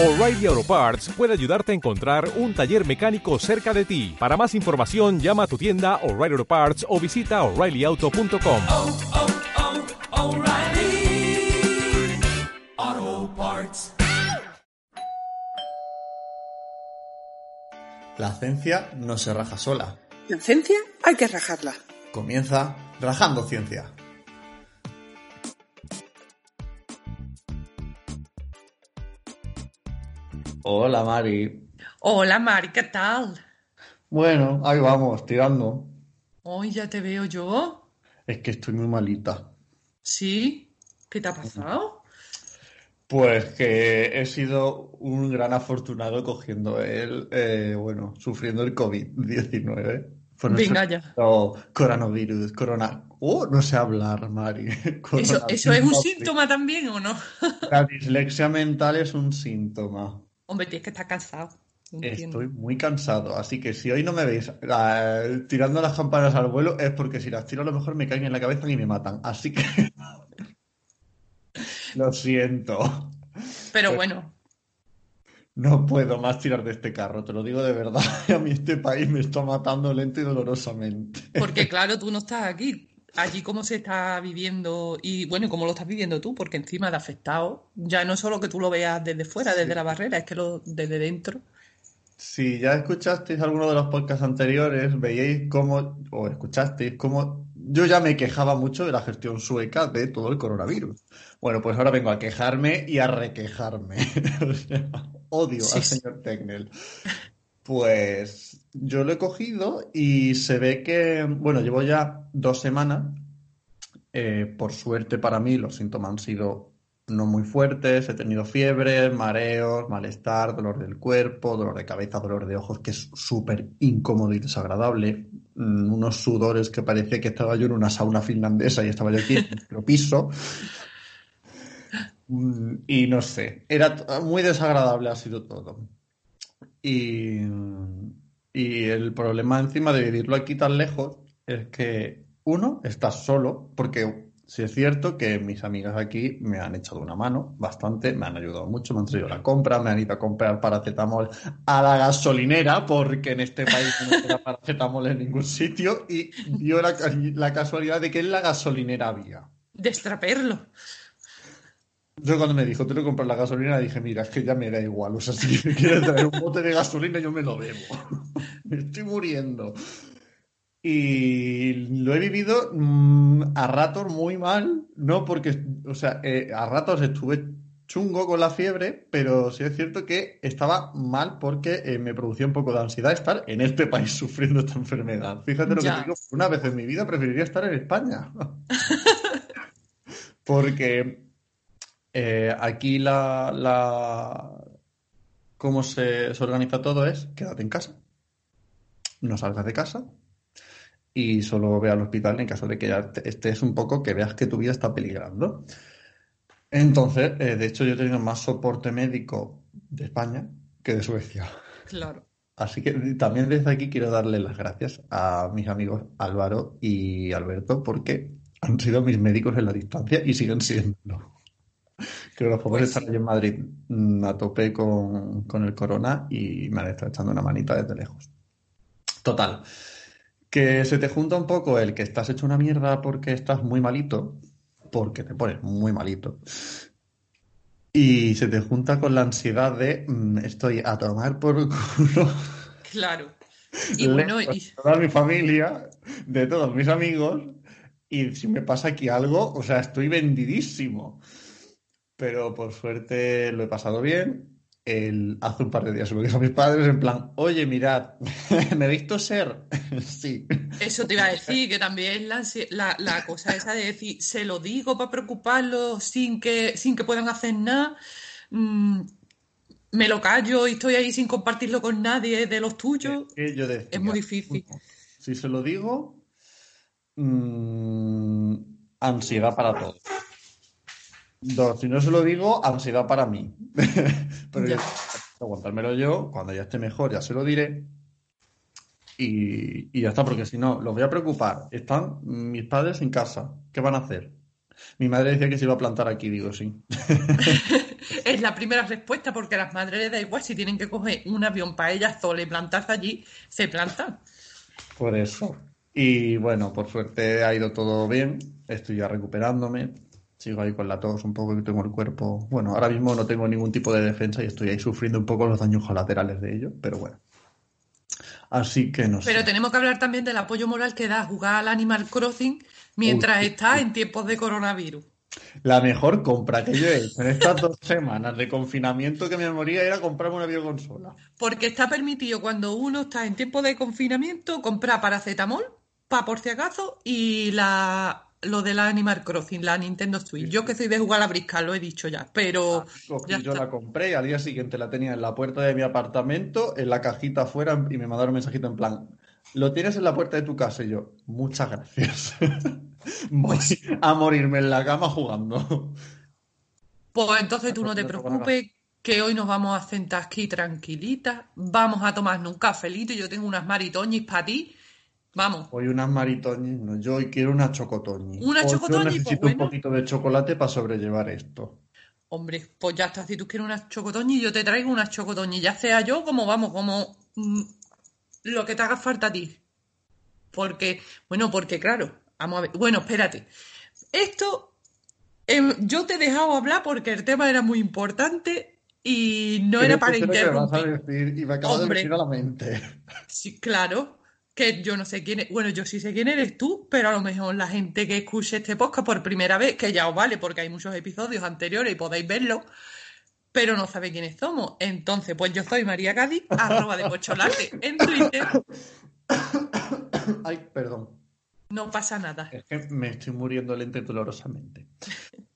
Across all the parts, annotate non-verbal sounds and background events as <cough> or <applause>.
O'Reilly Auto Parts puede ayudarte a encontrar un taller mecánico cerca de ti. Para más información, llama a tu tienda O'Reilly Auto Parts o visita oreillyauto.com. oh, oh, Parts. La ciencia no se raja sola. La ciencia hay que rajarla. Comienza Rajando Ciencia. Hola Mari. Hola Mari, ¿qué tal? Bueno, ahí vamos, tirando. Hoy ya te veo yo. Es que estoy muy malita. ¿Sí? ¿Qué te ha pasado? Pues que he sido un gran afortunado cogiendo el, eh, bueno, sufriendo el COVID-19. Por Venga ya. o coronavirus, corona. Oh, no sé hablar, Mari. <laughs> ¿Eso, ¿Eso es un síntoma también o no? <laughs> La dislexia mental es un síntoma. Hombre, tienes que estar cansado. Entiendo. Estoy muy cansado, así que si hoy no me veis tirando las campanas al vuelo es porque si las tiro a lo mejor me caen en la cabeza y me matan. Así que <laughs> lo siento. Pero bueno, No puedo más tirar de este carro, te lo digo de verdad. <laughs> A mí este país me está matando lento y dolorosamente. porque claro, tú no estás aquí. Allí cómo se está viviendo y bueno, y cómo lo estás viviendo tú, porque encima de afectado, ya no solo que tú lo veas desde fuera, desde la barrera, es que lo desde dentro. Si ya escuchasteis alguno de los podcasts anteriores, veíais cómo, o escuchasteis cómo yo ya me quejaba mucho de la gestión sueca de todo el coronavirus. Bueno, pues ahora vengo a quejarme y a requejarme. <laughs> O sea, odio Sí, al señor Tecnel. Pues yo lo he cogido y se ve que, bueno, llevo ya dos semanas. Eh, por suerte para mí los síntomas han sido no muy fuertes. He tenido fiebre, mareos, malestar, dolor del cuerpo, dolor de cabeza, dolor de ojos, que es súper incómodo y desagradable. Mm, unos sudores que parecía que estaba yo en una sauna finlandesa y estaba yo aquí en nuestro piso. Mm, Y no sé, era muy desagradable, ha sido todo. Y, y el problema encima de vivirlo aquí tan lejos es que uno, estás solo, porque sí es cierto que mis amigas aquí me han echado una mano bastante, me han ayudado mucho, me han traído la compra, me han ido a comprar paracetamol a la gasolinera, porque en este país no era paracetamol en ningún sitio, y dio la, la casualidad de que en la gasolinera había. Destraperlo. Yo cuando me dijo, te lo compras la gasolina, dije, mira, es que ya me da igual. O sea, si me quieres traer un bote de gasolina, yo me lo bebo. <laughs> me estoy muriendo. Y lo he vivido mm, a ratos muy mal, ¿no? Porque, o sea, eh, a ratos estuve chungo con la fiebre, pero sí es cierto que estaba mal porque eh, me producía un poco de ansiedad estar en este país sufriendo esta enfermedad. Fíjate lo que Ya. te digo, una vez en mi vida preferiría estar en España. <laughs> Porque eh, aquí la, la cómo se, se organiza todo es quédate en casa, no salgas de casa y solo ve al hospital en caso de que ya te- estés un poco que veas que tu vida está peligrando. Entonces, eh, de hecho, yo he tenido más soporte médico de España que de Suecia. Claro. Así que también desde aquí quiero darle las gracias a mis amigos Álvaro y Alberto porque han sido mis médicos en la distancia y siguen siendo. Que los pobres Pues están sí. allí en Madrid mm, a tope con, con el corona y me han estado echando una manita desde lejos. Total, que se te junta un poco el que estás hecho una mierda porque estás muy malito, porque te pones muy malito, y se te junta con la ansiedad de mm, estoy a tomar por culo Claro. <laughs> Y bueno, y, de toda mi familia, de todos mis amigos, y si me pasa aquí algo, o sea, estoy vendidísimo. Pero por suerte lo he pasado bien. El, hace un par de días se lo dije a mis padres en plan, oye, mirad, <laughs> ¿me he visto ser? <laughs> Sí. Eso te iba a decir, que también la, la, la cosa esa de decir, se lo digo para preocuparlos sin que, sin que puedan hacer nada, mm, me lo callo y estoy ahí sin compartirlo con nadie de los tuyos. Yo decía, Es muy difícil. Si se lo digo, mm, ansiedad para todos. Dos, si no se lo digo, ansiedad para mí. <laughs> Pero Ya. yo, aguantármelo yo, cuando ya esté mejor ya se lo diré. Y, y ya está, porque si no, los voy a preocupar. Están mis padres en casa. ¿Qué van a hacer? Mi madre decía que se iba a plantar aquí, digo, sí. <laughs> Es la primera respuesta porque a las madres les da igual si tienen que coger un avión para ellas solas y plantarse allí, se plantan. Por eso. Y bueno, por suerte ha ido todo bien. Estoy ya recuperándome. Sigo ahí con la tos un poco que tengo el cuerpo. Bueno, ahora mismo no tengo ningún tipo de defensa y estoy ahí sufriendo un poco los daños colaterales de ello, pero bueno. Así que no Pero sé. tenemos que hablar también del apoyo moral que da jugar al Animal Crossing mientras Uy, está en tiempos de coronavirus. La mejor compra que yo he hecho en estas dos semanas de confinamiento que me moría era comprarme una videoconsola. Porque está permitido cuando uno está en tiempo de confinamiento comprar paracetamol, pa por si acaso, y la lo de la Animal Crossing, la Nintendo Switch. Yo que soy de jugar a briscar, lo he dicho ya, pero ya yo está. la compré y al día siguiente la tenía en la puerta de mi apartamento, en la cajita afuera y me mandaron un mensajito en plan, lo tienes en la puerta de tu casa y yo, muchas gracias. <laughs> Voy <laughs> a morirme en la cama jugando. Pues entonces tú no te preocupes, que hoy nos vamos a sentar aquí tranquilitas, vamos a tomarnos un cafelito, yo tengo unas maritoñis para ti. Vamos, Hoy unas maritoñis, no, yo hoy quiero una chocotoñi. Una Hoy yo chocotoñi, pues necesito bueno. un poquito de chocolate para sobrellevar esto. hombre, pues ya está, si tú quieres unas chocotoñis, yo te traigo unas chocotoñis, ya sea yo como vamos, como mm, lo que te haga falta a ti. Porque, bueno, porque claro, vamos a ver, bueno, espérate. Esto, em, yo te he dejado hablar porque el tema era muy importante y no era para vas a interrumpir. decir y me acaba de Hombre. venir a la mente. Sí, claro, que yo no sé quién es, bueno, yo sí sé quién eres tú, pero a lo mejor la gente que escuche este podcast por primera vez, que ya os vale porque hay muchos episodios anteriores y podéis verlo, pero no sabe quiénes somos. Entonces, pues yo soy María Cádiz, <laughs> arroba de Pocholate en Twitter, Ay, perdón. no pasa nada. Es que me estoy muriendo lento y dolorosamente.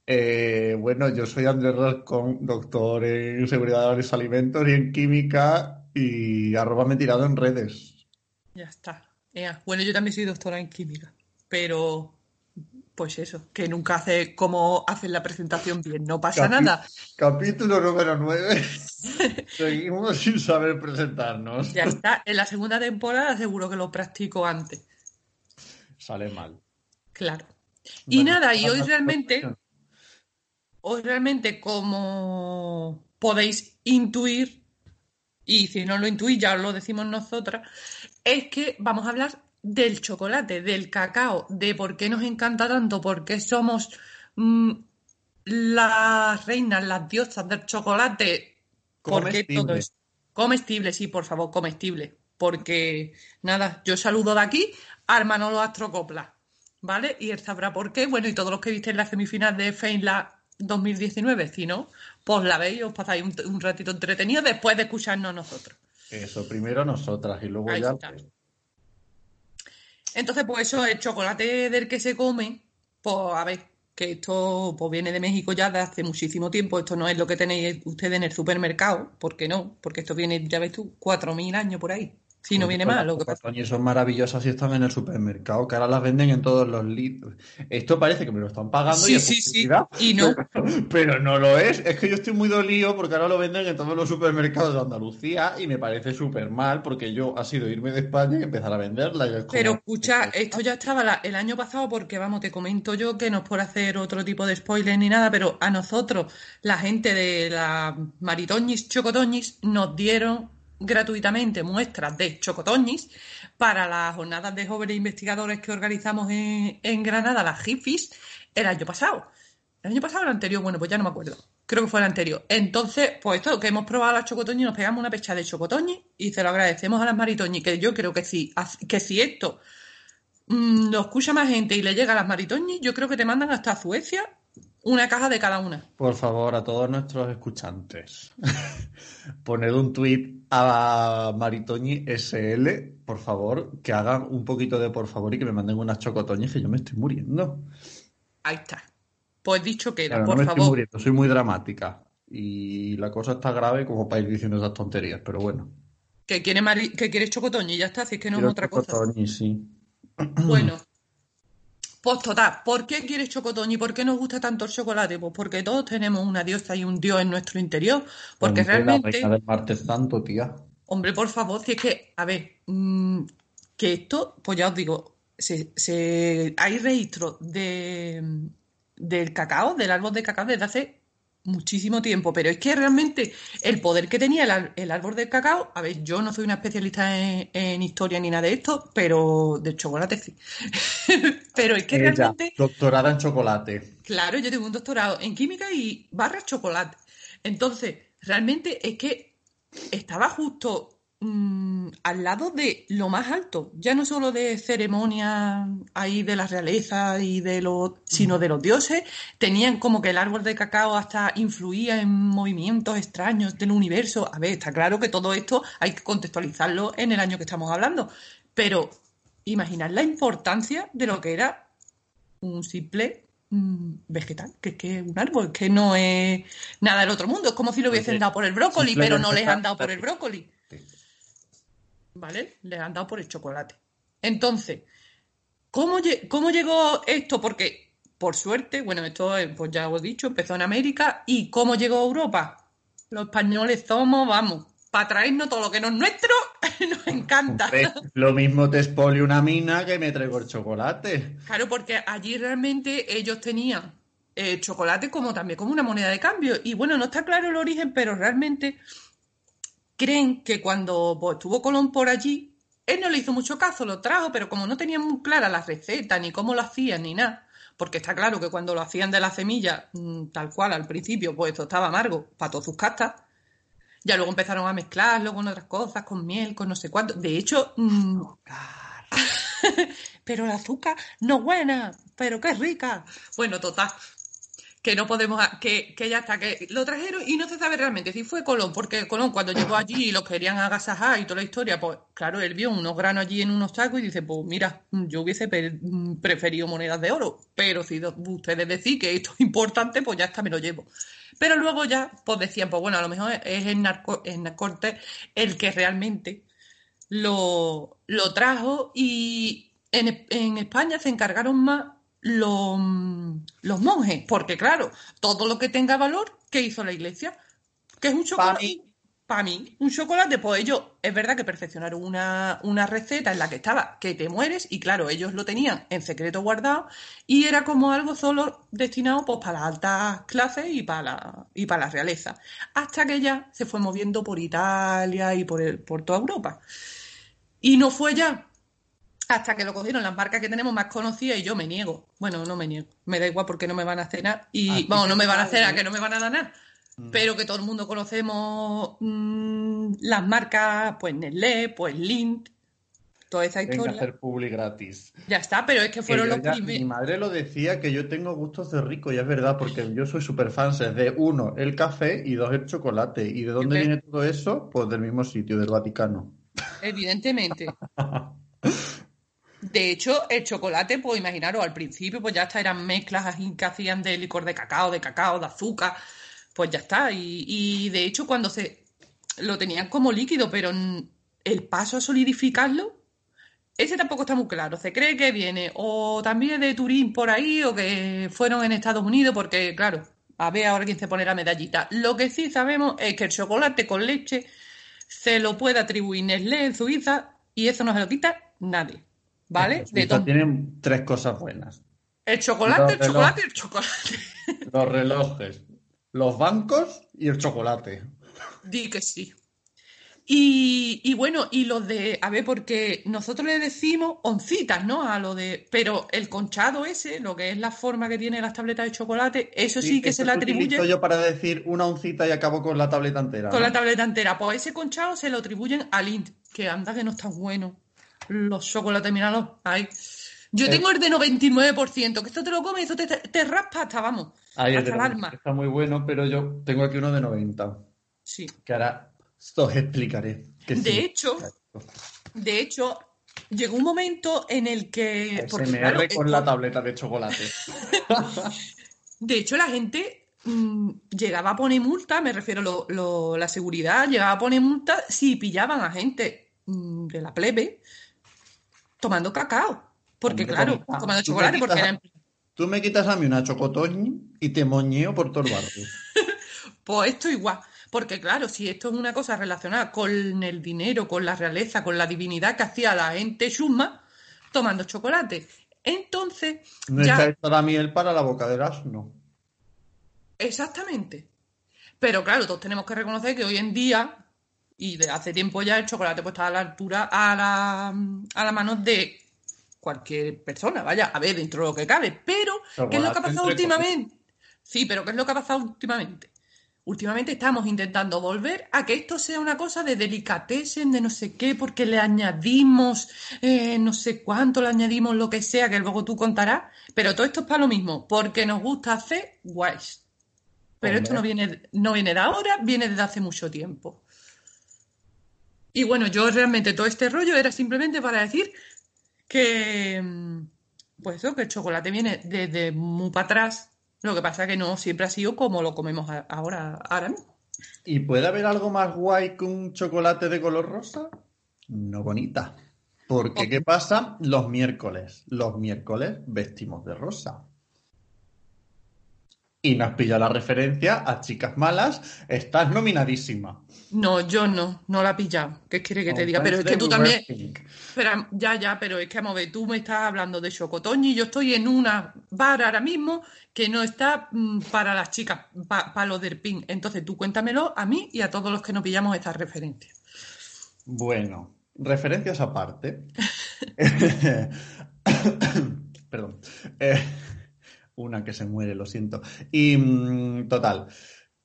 Eh, bueno, yo soy Andrés Rascón, doctor en seguridad de los alimentos y en química y arroba me tirado en redes. Ya está. Ea, Bueno, yo también soy doctora en química, pero pues eso, que nunca hace como hacen la presentación bien, no pasa nada. Capítulo número 9. <laughs> Seguimos sin saber presentarnos. Ya está. En la segunda temporada seguro que lo practico antes. Sale mal. Claro. Y Bueno, nada, y hoy realmente, hoy realmente como podéis intuir, y si no lo intuís ya lo decimos nosotras, es que vamos a hablar del chocolate, del cacao, de por qué nos encanta tanto, por qué somos mm, las reinas, las diosas del chocolate, por qué todo Comestible. sí, por favor, comestible. Porque, nada, yo saludo de aquí a Manolo Astrocopla, ¿vale? Y él sabrá por qué. Bueno, y todos los que visteis la semifinal de Feinla 2019, si no, pues la veis y os pasáis un, un ratito entretenido después de escucharnos nosotros. Eso, primero nosotras y luego Ahí ya. está. Entonces, pues eso, el chocolate del que se come, pues a ver, que esto pues viene de México ya de hace muchísimo tiempo. Esto no es lo que tenéis ustedes en el supermercado, ¿por qué no? Porque esto viene, ya ves tú, 4.000 años por ahí. Si no viene mal, lo que pasa. Coño, son maravillosas y están en el supermercado, que ahora las venden en todos los litros. Esto parece que me lo están pagando y Sí, es sí, sí. Y no. <laughs> Pero no lo es. Es que yo estoy muy dolido porque ahora lo venden en todos los supermercados de Andalucía y me parece súper mal porque yo ha sido irme de España y empezar a venderla. y es como- Pero escucha, esto ya estaba la- el año pasado porque, vamos, te comento yo que no es por hacer otro tipo de spoiler ni nada, pero a nosotros, la gente de la Maritoñis Chocotoñis, nos dieron gratuitamente muestras de Chocotoñis para las jornadas de jóvenes investigadores que organizamos en, Granada, las GIFIS, el año pasado. ¿El año pasado o el anterior? Bueno, pues ya no me acuerdo. Creo que fue el anterior. Entonces, pues esto, que hemos probado las chocotoñi, nos pegamos una pecha de chocotoñi y se lo agradecemos a las maritoñi, que yo creo que si, que si esto mm, lo escucha más gente y le llega a las maritoñi, yo creo que te mandan hasta Suecia una caja de cada una. Por favor, a todos nuestros escuchantes, <laughs> poned un tuit a Maritoñi SL, por favor, que hagan un poquito de por favor y que me manden unas chocotoñas que yo me estoy muriendo. Ahí está. Pues dicho queda, Claro, no por me estoy muriendo, soy muy dramática. Y la cosa está grave como para ir diciendo esas tonterías, pero bueno. Que quiere mari- que quieres chocotoñi, ya está, si es que no es otra cosa. chocotoñi, sí. Bueno, pues total, ¿por qué quieres chocotoñi? ¿Por qué nos gusta tanto el chocolate? Pues porque todos tenemos una diosa y un dios en nuestro interior. Porque Hombre, realmente, La reina del martes santo, tía. hombre, por favor, si es que, a ver, mm, que esto, pues ya os digo, se, se- hay registro de, del cacao, del árbol de cacao desde hace muchísimo tiempo, pero es que realmente el poder que tenía el, árbol del cacao, a ver, yo no soy una especialista en, en historia ni nada de esto, pero del chocolate sí. <laughs> pero es que Ella, realmente, doctorada en chocolate. claro, yo tengo un doctorado en química y barra chocolate. Entonces, realmente es que estaba justo mm, al lado de lo más alto, ya no solo de ceremonias ahí de la realeza y de los, sino de los dioses, tenían como que el árbol de cacao hasta influía en movimientos extraños del universo. A ver, está claro que todo esto hay que contextualizarlo en el año que estamos hablando, pero imaginar la importancia de lo que era un simple mm, vegetal, que es que un árbol, que no es nada del otro mundo. Es como si lo hubiesen Oye, dado por el brócoli, pero no les han dado por el brócoli. ¿Vale? Les han dado por el chocolate. Entonces, ¿cómo, cómo llegó esto? Porque, por suerte, bueno, esto eh, pues ya os he dicho, empezó en América. ¿Y cómo llegó a Europa? Los españoles somos, vamos, para traernos todo lo que no es nuestro, <laughs> nos encanta. Lo mismo te expolio una mina que me traigo el chocolate. Claro, porque allí realmente ellos tenían eh, chocolate como también como una moneda de cambio. Y bueno, no está claro el origen, pero realmente creen que cuando estuvo Colón por allí, él no le hizo mucho caso, lo trajo, pero como no tenían muy clara la receta, ni cómo lo hacían, ni nada, porque está claro que cuando lo hacían de la semilla, mm, tal cual al principio, pues esto estaba amargo para todas sus castas. Ya luego empezaron a mezclarlo con otras cosas, con miel, con no sé cuánto. De hecho, mm, <laughs> pero el azúcar no es buena, pero qué rica. Bueno, total, que no podemos, que, que ya está, que lo trajeron y no se sabe realmente si fue Colón, porque Colón cuando llegó allí y los querían agasajar y toda la historia, pues claro, él vio unos granos allí en unos tacos y dice, pues mira, yo hubiese preferido monedas de oro, pero si ustedes decís que esto es importante, pues ya está, me lo llevo. Pero luego ya, pues decían, pues bueno, a lo mejor es el narco, el Cortés el que realmente lo, lo trajo y en, en España se encargaron más los, los monjes, porque claro, todo lo que tenga valor, ¿qué hizo la iglesia? Que es un chocolate. mí. Para mí, un chocolate, pues ellos, es verdad que perfeccionaron una, una receta en la que estaba que te mueres, y claro, ellos lo tenían en secreto guardado, y era como algo solo destinado pues para las altas clases y para la, y para la realeza. Hasta que ya se fue moviendo por Italia y por, el- por toda Europa. Y no fue ya hasta que lo cogieron las marcas que tenemos más conocidas y yo me niego. Bueno, no me niego. Me da igual porque no me van a hacer nada. A Y vamos, te no me van a nada, que no me van a dar nada. Mm. Pero que todo el mundo conocemos mm, las marcas, pues Nestlé, pues Lindt, toda esa historia. hacer publi gratis. Ya está, pero es que fueron los ya- Mi primeros. madre lo decía que yo tengo gustos de rico, y es verdad, porque yo soy súper fan de uno, el café y dos, el chocolate. ¿Y de dónde viene todo eso? Pues del mismo sitio, del Vaticano. Evidentemente. <laughs> De hecho, el chocolate, pues imaginaros, al principio, pues ya hasta eran mezclas así que hacían de licor de cacao, de cacao, de azúcar, pues ya está. Y, y de hecho, cuando se lo tenían como líquido, pero el paso a solidificarlo, ese tampoco está muy claro. Se cree que viene o también de Turín por ahí o que fueron en Estados Unidos, porque claro, a ver ahora quién se pone la medallita. Lo que sí sabemos es que el chocolate con leche se lo puede atribuir Nestlé en Suiza y eso no se lo quita nadie. ¿Vale? De todo. tienen tres cosas buenas. El chocolate, el chocolate el chocolate. <laughs> Los relojes, los bancos y el chocolate. Di que sí. Y, y bueno, y los de, a ver, porque nosotros le decimos oncitas, ¿no? A lo de, pero el conchado ese, lo que es la forma que tiene las tabletas de chocolate, eso sí, que se le atribuye yo para decir una oncita y acabo con la tableta entera. con ¿no? la tableta entera. Pues ese conchado se lo atribuyen a Lindt, que anda que no está bueno. Los chocolates, míralo, ahí. Yo Eh. tengo el de 99%, que esto te lo comes y eso te, te raspa hasta, vamos, Ahí hasta el alma. está muy bueno, pero yo tengo aquí uno de 90. Sí. Que ahora os explicaré. que De sí. hecho, De hecho, llegó un momento en el que. Porque, SMR claro, con esto- la tableta de chocolate. <laughs> de hecho, la gente mm, llegaba a poner multa, me refiero lo, lo- la seguridad, llegaba a poner multa si pillaban a gente mm, de la plebe tomando cacao. Porque, Hombre, claro, toma, tomando chocolate, porque eran. Tú me quitas a mí una chocotoñi y te moñeo por todo el barrio. <laughs> Pues esto igual. Porque, claro, si esto es una cosa relacionada con el dinero, con la realeza, con la divinidad que hacía la gente chusma tomando chocolate. Entonces, No ya. está la miel para la boca del asno. Exactamente. Pero claro, todos tenemos que reconocer que hoy en día, y de hace tiempo ya, el chocolate pues está a la altura, a la, a la mano de cualquier persona, vaya, a ver, dentro de lo que cabe. Pero, ¿qué es lo que ha pasado últimamente? Sí, pero ¿qué es lo que ha pasado últimamente? Últimamente estamos intentando volver a que esto sea una cosa de delicatessen, de no sé qué, porque le añadimos eh, no sé cuánto, le añadimos lo que sea, que luego tú contarás. Pero todo esto es para lo mismo, porque nos gusta hacer guays. Pero esto no viene, no viene de ahora, viene desde hace mucho tiempo. Y bueno, yo realmente todo este rollo era simplemente para decir que, pues eso, que el chocolate viene desde muy para atrás. Lo que pasa que no siempre ha sido como lo comemos ahora, ahora mismo. ¿Y puede haber algo más guay que un chocolate de color rosa? No bonita. Porque, ¿qué pasa? Los miércoles. Los miércoles vestimos de rosa. Y nos pilla la referencia a chicas malas. Estás nominadísima. No, yo no, no la he pillado. ¿Qué quiere que te diga? Pero es que tú también. Pero, ya, ya, pero es que, a ver, tú me estás hablando de chocotoño y yo estoy en una bar ahora mismo que no está mm, para las chicas, para los del pin. Entonces tú cuéntamelo a mí y a todos los que nos pillamos estas referencias. Bueno, referencias aparte. <laughs> Perdón. Eh, una que se muere, lo siento. Y mm, total,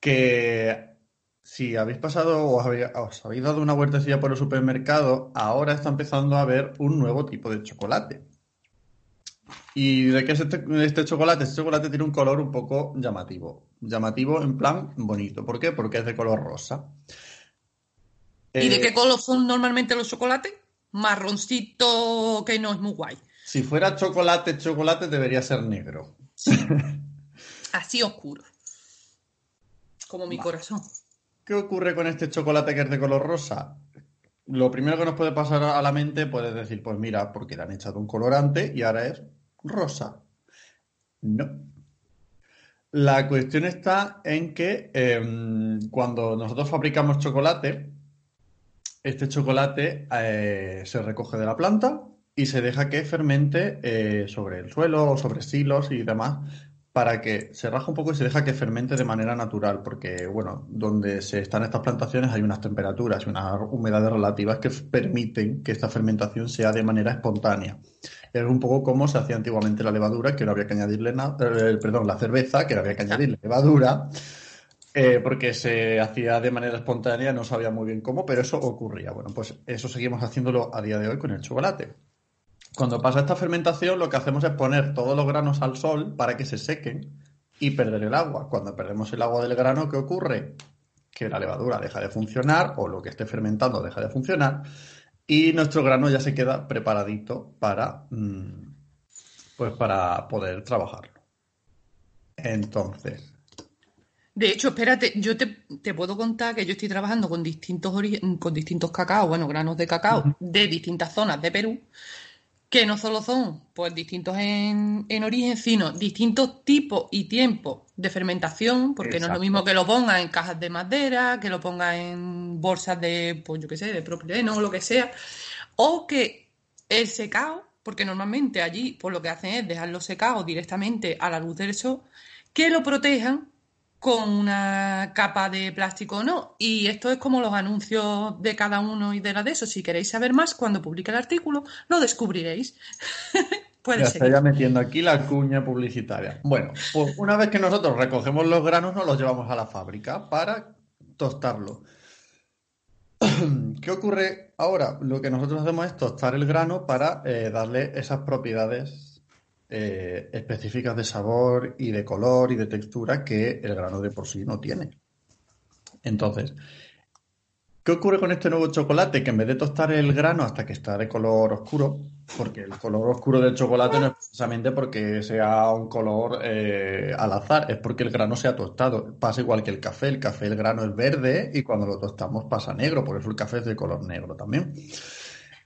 que si habéis pasado o os habéis, os habéis dado una vueltecilla por el supermercado, ahora está empezando a haber un nuevo tipo de chocolate. ¿Y de qué es este, este chocolate? Este chocolate tiene un color un poco llamativo. Llamativo en plan bonito. ¿Por qué? Porque es de color rosa. ¿Y de Eh, qué color son normalmente los chocolates? Marroncito, que no es muy guay. Si fuera chocolate, chocolate debería ser negro. <laughs> Así oscuro. Como mi corazón. ¿Qué ocurre con este chocolate que es de color rosa? Lo primero que nos puede pasar a la mente puedes decir, pues mira, porque le han echado un colorante y ahora es rosa. No. La cuestión está en que em, cuando nosotros fabricamos chocolate, este chocolate eh, se recoge de la planta y se deja que fermente eh, sobre el suelo sobre silos y demás para que se raja un poco y se deja que fermente de manera natural, porque, bueno, donde se están estas plantaciones hay unas temperaturas y unas humedades relativas que permiten que esta fermentación sea de manera espontánea. Es un poco como se hacía antiguamente la levadura, que no había que añadirle nada, perdón, la cerveza, que no había que añadirle levadura, eh, porque se hacía de manera espontánea, no sabía muy bien cómo, pero eso ocurría. Bueno, pues eso seguimos haciéndolo a día de hoy con el chocolate. Cuando pasa esta fermentación, lo que hacemos es poner todos los granos al sol para que se sequen y perder el agua. Cuando perdemos el agua del grano, ¿qué ocurre? Que la levadura deja de funcionar o lo que esté fermentando deja de funcionar y nuestro grano ya se queda preparadito para, mm, pues para poder trabajarlo. Entonces, De hecho, espérate, yo te, te puedo contar que yo estoy trabajando con distintos, con distintos cacao, bueno, granos de cacao de distintas zonas de Perú, que no solo son pues distintos en, en origen, sino distintos tipos y tiempos de fermentación, porque no es lo mismo que lo ponga en cajas de madera, que lo ponga en bolsas de, pues yo qué sé, de propileno o lo que sea, o que el secado, porque normalmente allí pues lo que hacen es dejarlo secado directamente a la luz del sol, que lo protejan con una capa de plástico o no. Y esto es como los anuncios de cada uno y de la de eso. Si queréis saber más, cuando publique el artículo, lo descubriréis. <laughs> Puede Ya ser. está ya metiendo aquí la cuña publicitaria. Bueno, pues una vez que nosotros recogemos los granos, nos los llevamos a la fábrica para tostarlo. <clears throat> ¿Qué ocurre ahora? Lo que nosotros hacemos es tostar el grano para eh, darle esas propiedades eh, específicas de sabor y de color y de textura que el grano de por sí no tiene. Entonces, ¿Qué ocurre con este nuevo chocolate? Que en vez de tostar el grano hasta que está de color oscuro, porque el color oscuro del chocolate no es precisamente porque sea un color eh, al azar, es porque el grano se ha tostado. Pasa igual que el café. El café, el grano es verde y cuando lo tostamos pasa negro, por eso el café es de color negro también.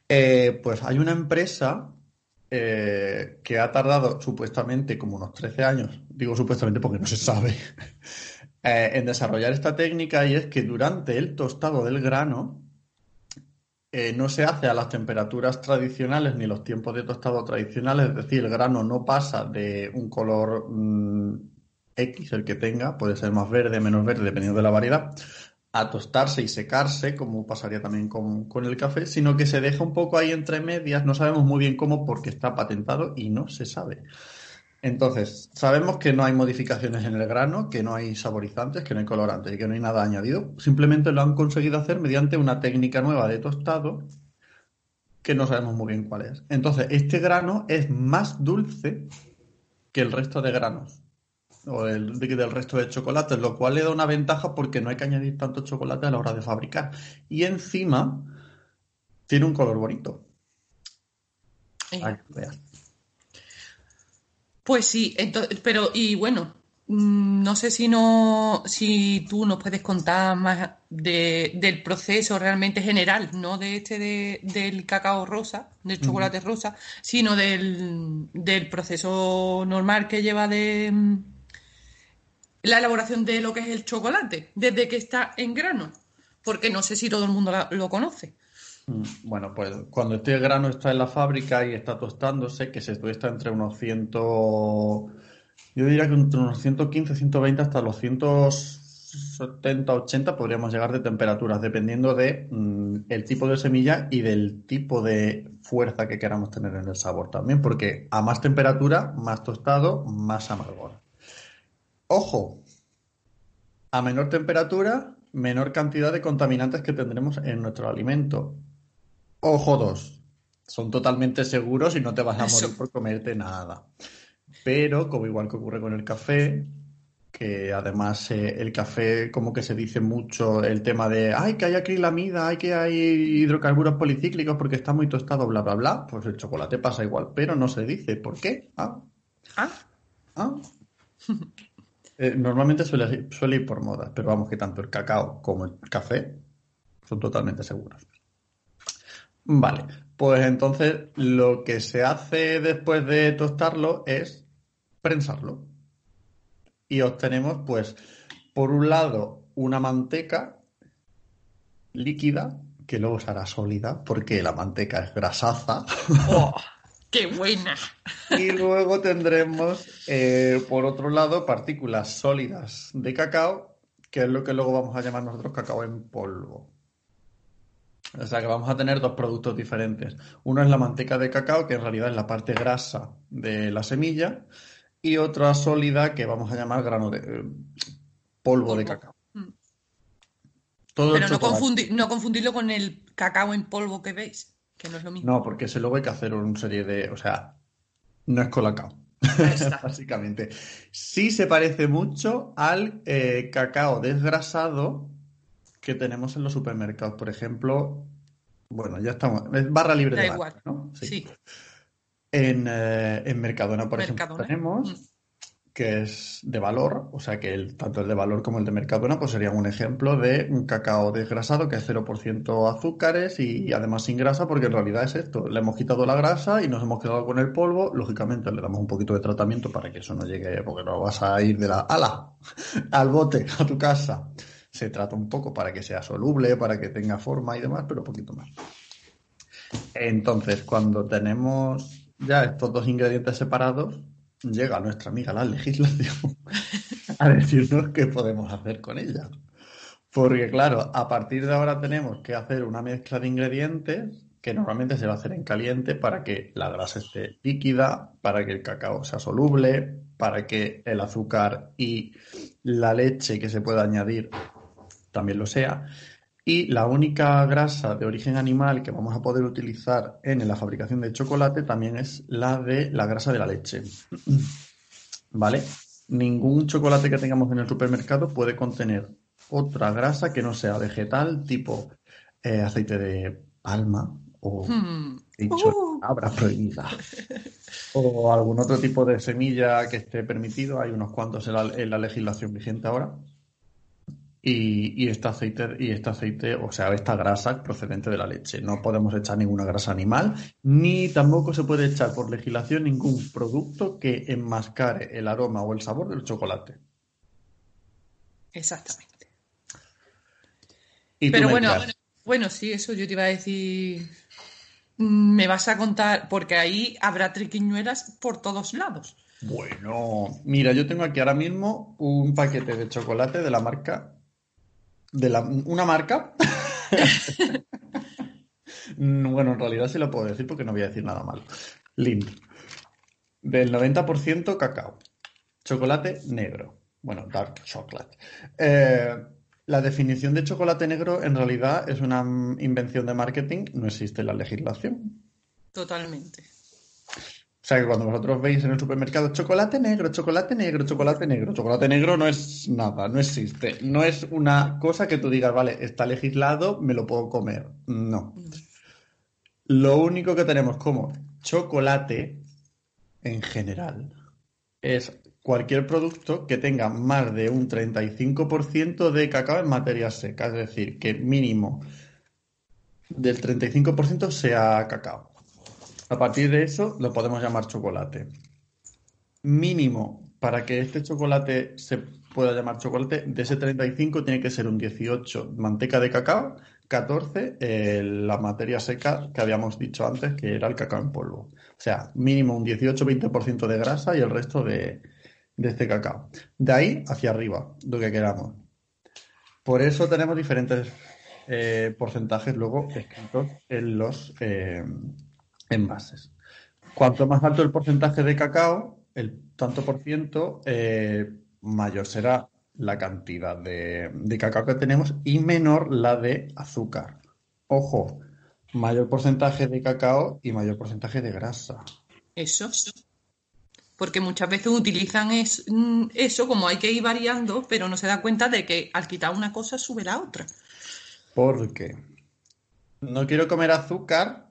Eh, pues hay una empresa eh, que ha tardado supuestamente como unos 13 años, digo supuestamente porque no se sabe, <laughs> eh, en desarrollar esta técnica y es que durante el tostado del grano eh, no se hace a las temperaturas tradicionales ni los tiempos de tostado tradicionales, es decir, el grano no pasa de un color mm, X, el que tenga, puede ser más verde, menos verde, dependiendo de la variedad, a tostarse y secarse, como pasaría también con, con el café, sino que se deja un poco ahí entre medias, no sabemos muy bien cómo porque está patentado y no se sabe. Entonces, sabemos que no hay modificaciones en el grano, que no hay saborizantes, que no hay colorantes y que no hay nada añadido. Simplemente lo han conseguido hacer mediante una técnica nueva de tostado que no sabemos muy bien cuál es. Entonces, este grano es más dulce que el resto de granos o el, del resto de chocolates, lo cual le da una ventaja porque no hay que añadir tanto chocolate a la hora de fabricar. Y encima tiene un color bonito. Eh. Pues sí, entonces, pero y bueno, mm, no sé si no, si tú nos puedes contar más de, del proceso realmente general, no de este de, del cacao rosa, del chocolate rosa, sino del, del proceso normal que lleva de mm, la elaboración de lo que es el chocolate, desde que está en grano, porque no sé si todo el mundo la- lo conoce. Mm, Bueno, pues cuando este grano está en la fábrica y está tostándose, que se tuesta entre unos 100, yo diría que entre unos 115, 120 hasta los 170, 80 podríamos llegar de temperaturas, dependiendo de mm, el tipo de semilla y del tipo de fuerza que queramos tener en el sabor también, porque a más temperatura, más tostado, más amargor. Ojo, a menor temperatura, menor cantidad de contaminantes que tendremos en nuestro alimento. Ojo dos, son totalmente seguros y no te vas a morir por comerte nada. Pero, como igual que ocurre con el café, que además eh, el café como que se dice mucho el tema de, ay, que hay acrilamida, hay que hay hidrocarburos policíclicos porque está muy tostado, bla, bla, bla. Pues el chocolate pasa igual, pero no se dice. ¿Por qué? Ah, Ah, Ah. <laughs> Eh, normalmente suele, ir por modas, pero vamos que tanto el cacao como el café son totalmente seguros. Vale, pues entonces lo que se hace después de tostarlo es prensarlo. Y obtenemos, pues, por un lado, una manteca líquida, que luego será sólida, porque la manteca es grasaza. ¡Oh! ¡Qué buena! Y luego tendremos, eh, por otro lado, partículas sólidas de cacao, que es lo que luego vamos a llamar nosotros cacao en polvo. O sea que vamos a tener dos productos diferentes. Uno es la manteca de cacao, que en realidad es la parte grasa de la semilla, y otra sólida que vamos a llamar grano de eh, polvo de cacao. Mm. Todo Pero no, no confundirlo con el cacao en polvo que veis, que no es lo mismo. No, porque ese luego hay que hacer una serie de. O sea, no es colacao. <laughs> Básicamente. Sí se parece mucho al eh, cacao desgrasado que tenemos en los supermercados. Por ejemplo, bueno, ya estamos. Es barra libre Da de igual. marca, ¿no? Sí. En, eh, en Mercadona, por ejemplo, Mercadona. tenemos Mm. Que es de valor, o sea que el, tanto el de valor como el de Mercadona pues serían un ejemplo de un cacao desgrasado que es 0% azúcares y, además sin grasa porque en realidad es esto, le hemos quitado la grasa y nos hemos quedado con el polvo, lógicamente le damos un poquito de tratamiento para que eso no llegue, porque no vas a ir de la ala <laughs> al bote a tu casa. Se trata un poco para que sea soluble, para que tenga forma y demás, pero poquito más. Entonces, cuando tenemos ya estos dos ingredientes separados, llega nuestra amiga la legislación a decirnos qué podemos hacer con ella. Porque claro, a partir de ahora tenemos que hacer una mezcla de ingredientes que normalmente se va a hacer en caliente para que la grasa esté líquida, para que el cacao sea soluble, para que el azúcar y la leche que se pueda añadir también lo sea. Y la única grasa de origen animal que vamos a poder utilizar en la fabricación de chocolate también es la de la grasa de la leche. <clears throat> ¿Vale? Ningún chocolate que tengamos en el supermercado puede contener otra grasa que no sea vegetal, tipo eh, aceite de palma o Hmm. dicho Uh. prohibida. O algún otro tipo de semilla que esté permitido. Hay unos cuantos en la, en la legislación vigente ahora. Y, y este aceite, y este aceite, o sea, esta grasa procedente de la leche. No podemos echar ninguna grasa animal, ni tampoco se puede echar por legislación ningún producto que enmascare el aroma o el sabor del chocolate. Exactamente. Y Pero bueno, dirás, bueno, sí, eso yo te iba a decir. Me vas a contar, porque ahí habrá triquiñuelas por todos lados. Bueno, mira, yo tengo aquí ahora mismo un paquete de chocolate de la marca. De la, una marca. <laughs> bueno, en realidad sí lo puedo decir porque no voy a decir nada malo. Lindo. Del 90% cacao. Chocolate negro. Bueno, dark chocolate. Eh, la definición de chocolate negro en realidad es una invención de marketing, no existe la legislación. Totalmente. O sea que cuando vosotros veis en el supermercado chocolate negro, chocolate negro, chocolate negro, chocolate negro no es nada, no existe. No es una cosa que tú digas, vale, está legislado, me lo puedo comer. No. Lo único que tenemos como chocolate en general es cualquier producto que tenga más de un 35% de cacao en materia seca, es decir, que mínimo del 35% sea cacao. A partir de eso lo podemos llamar chocolate. Mínimo para que este chocolate se pueda llamar chocolate, de ese 35 tiene que ser un 18 manteca de cacao, 14 eh, la materia seca que habíamos dicho antes, que era el cacao en polvo. O sea, mínimo un 18-20% de grasa y el resto de, de este cacao. De ahí hacia arriba, lo que queramos. Por eso tenemos diferentes eh, porcentajes luego escritos en los eh, envases. Cuanto más alto el porcentaje de cacao, el tanto por ciento, eh, mayor será la cantidad de, de cacao que tenemos y menor la de azúcar. Ojo, mayor porcentaje de cacao y mayor porcentaje de grasa. Eso. Porque muchas veces utilizan es- mm, eso como hay que ir variando, pero no se da cuenta de que al quitar una cosa sube la otra. Porque no quiero comer azúcar,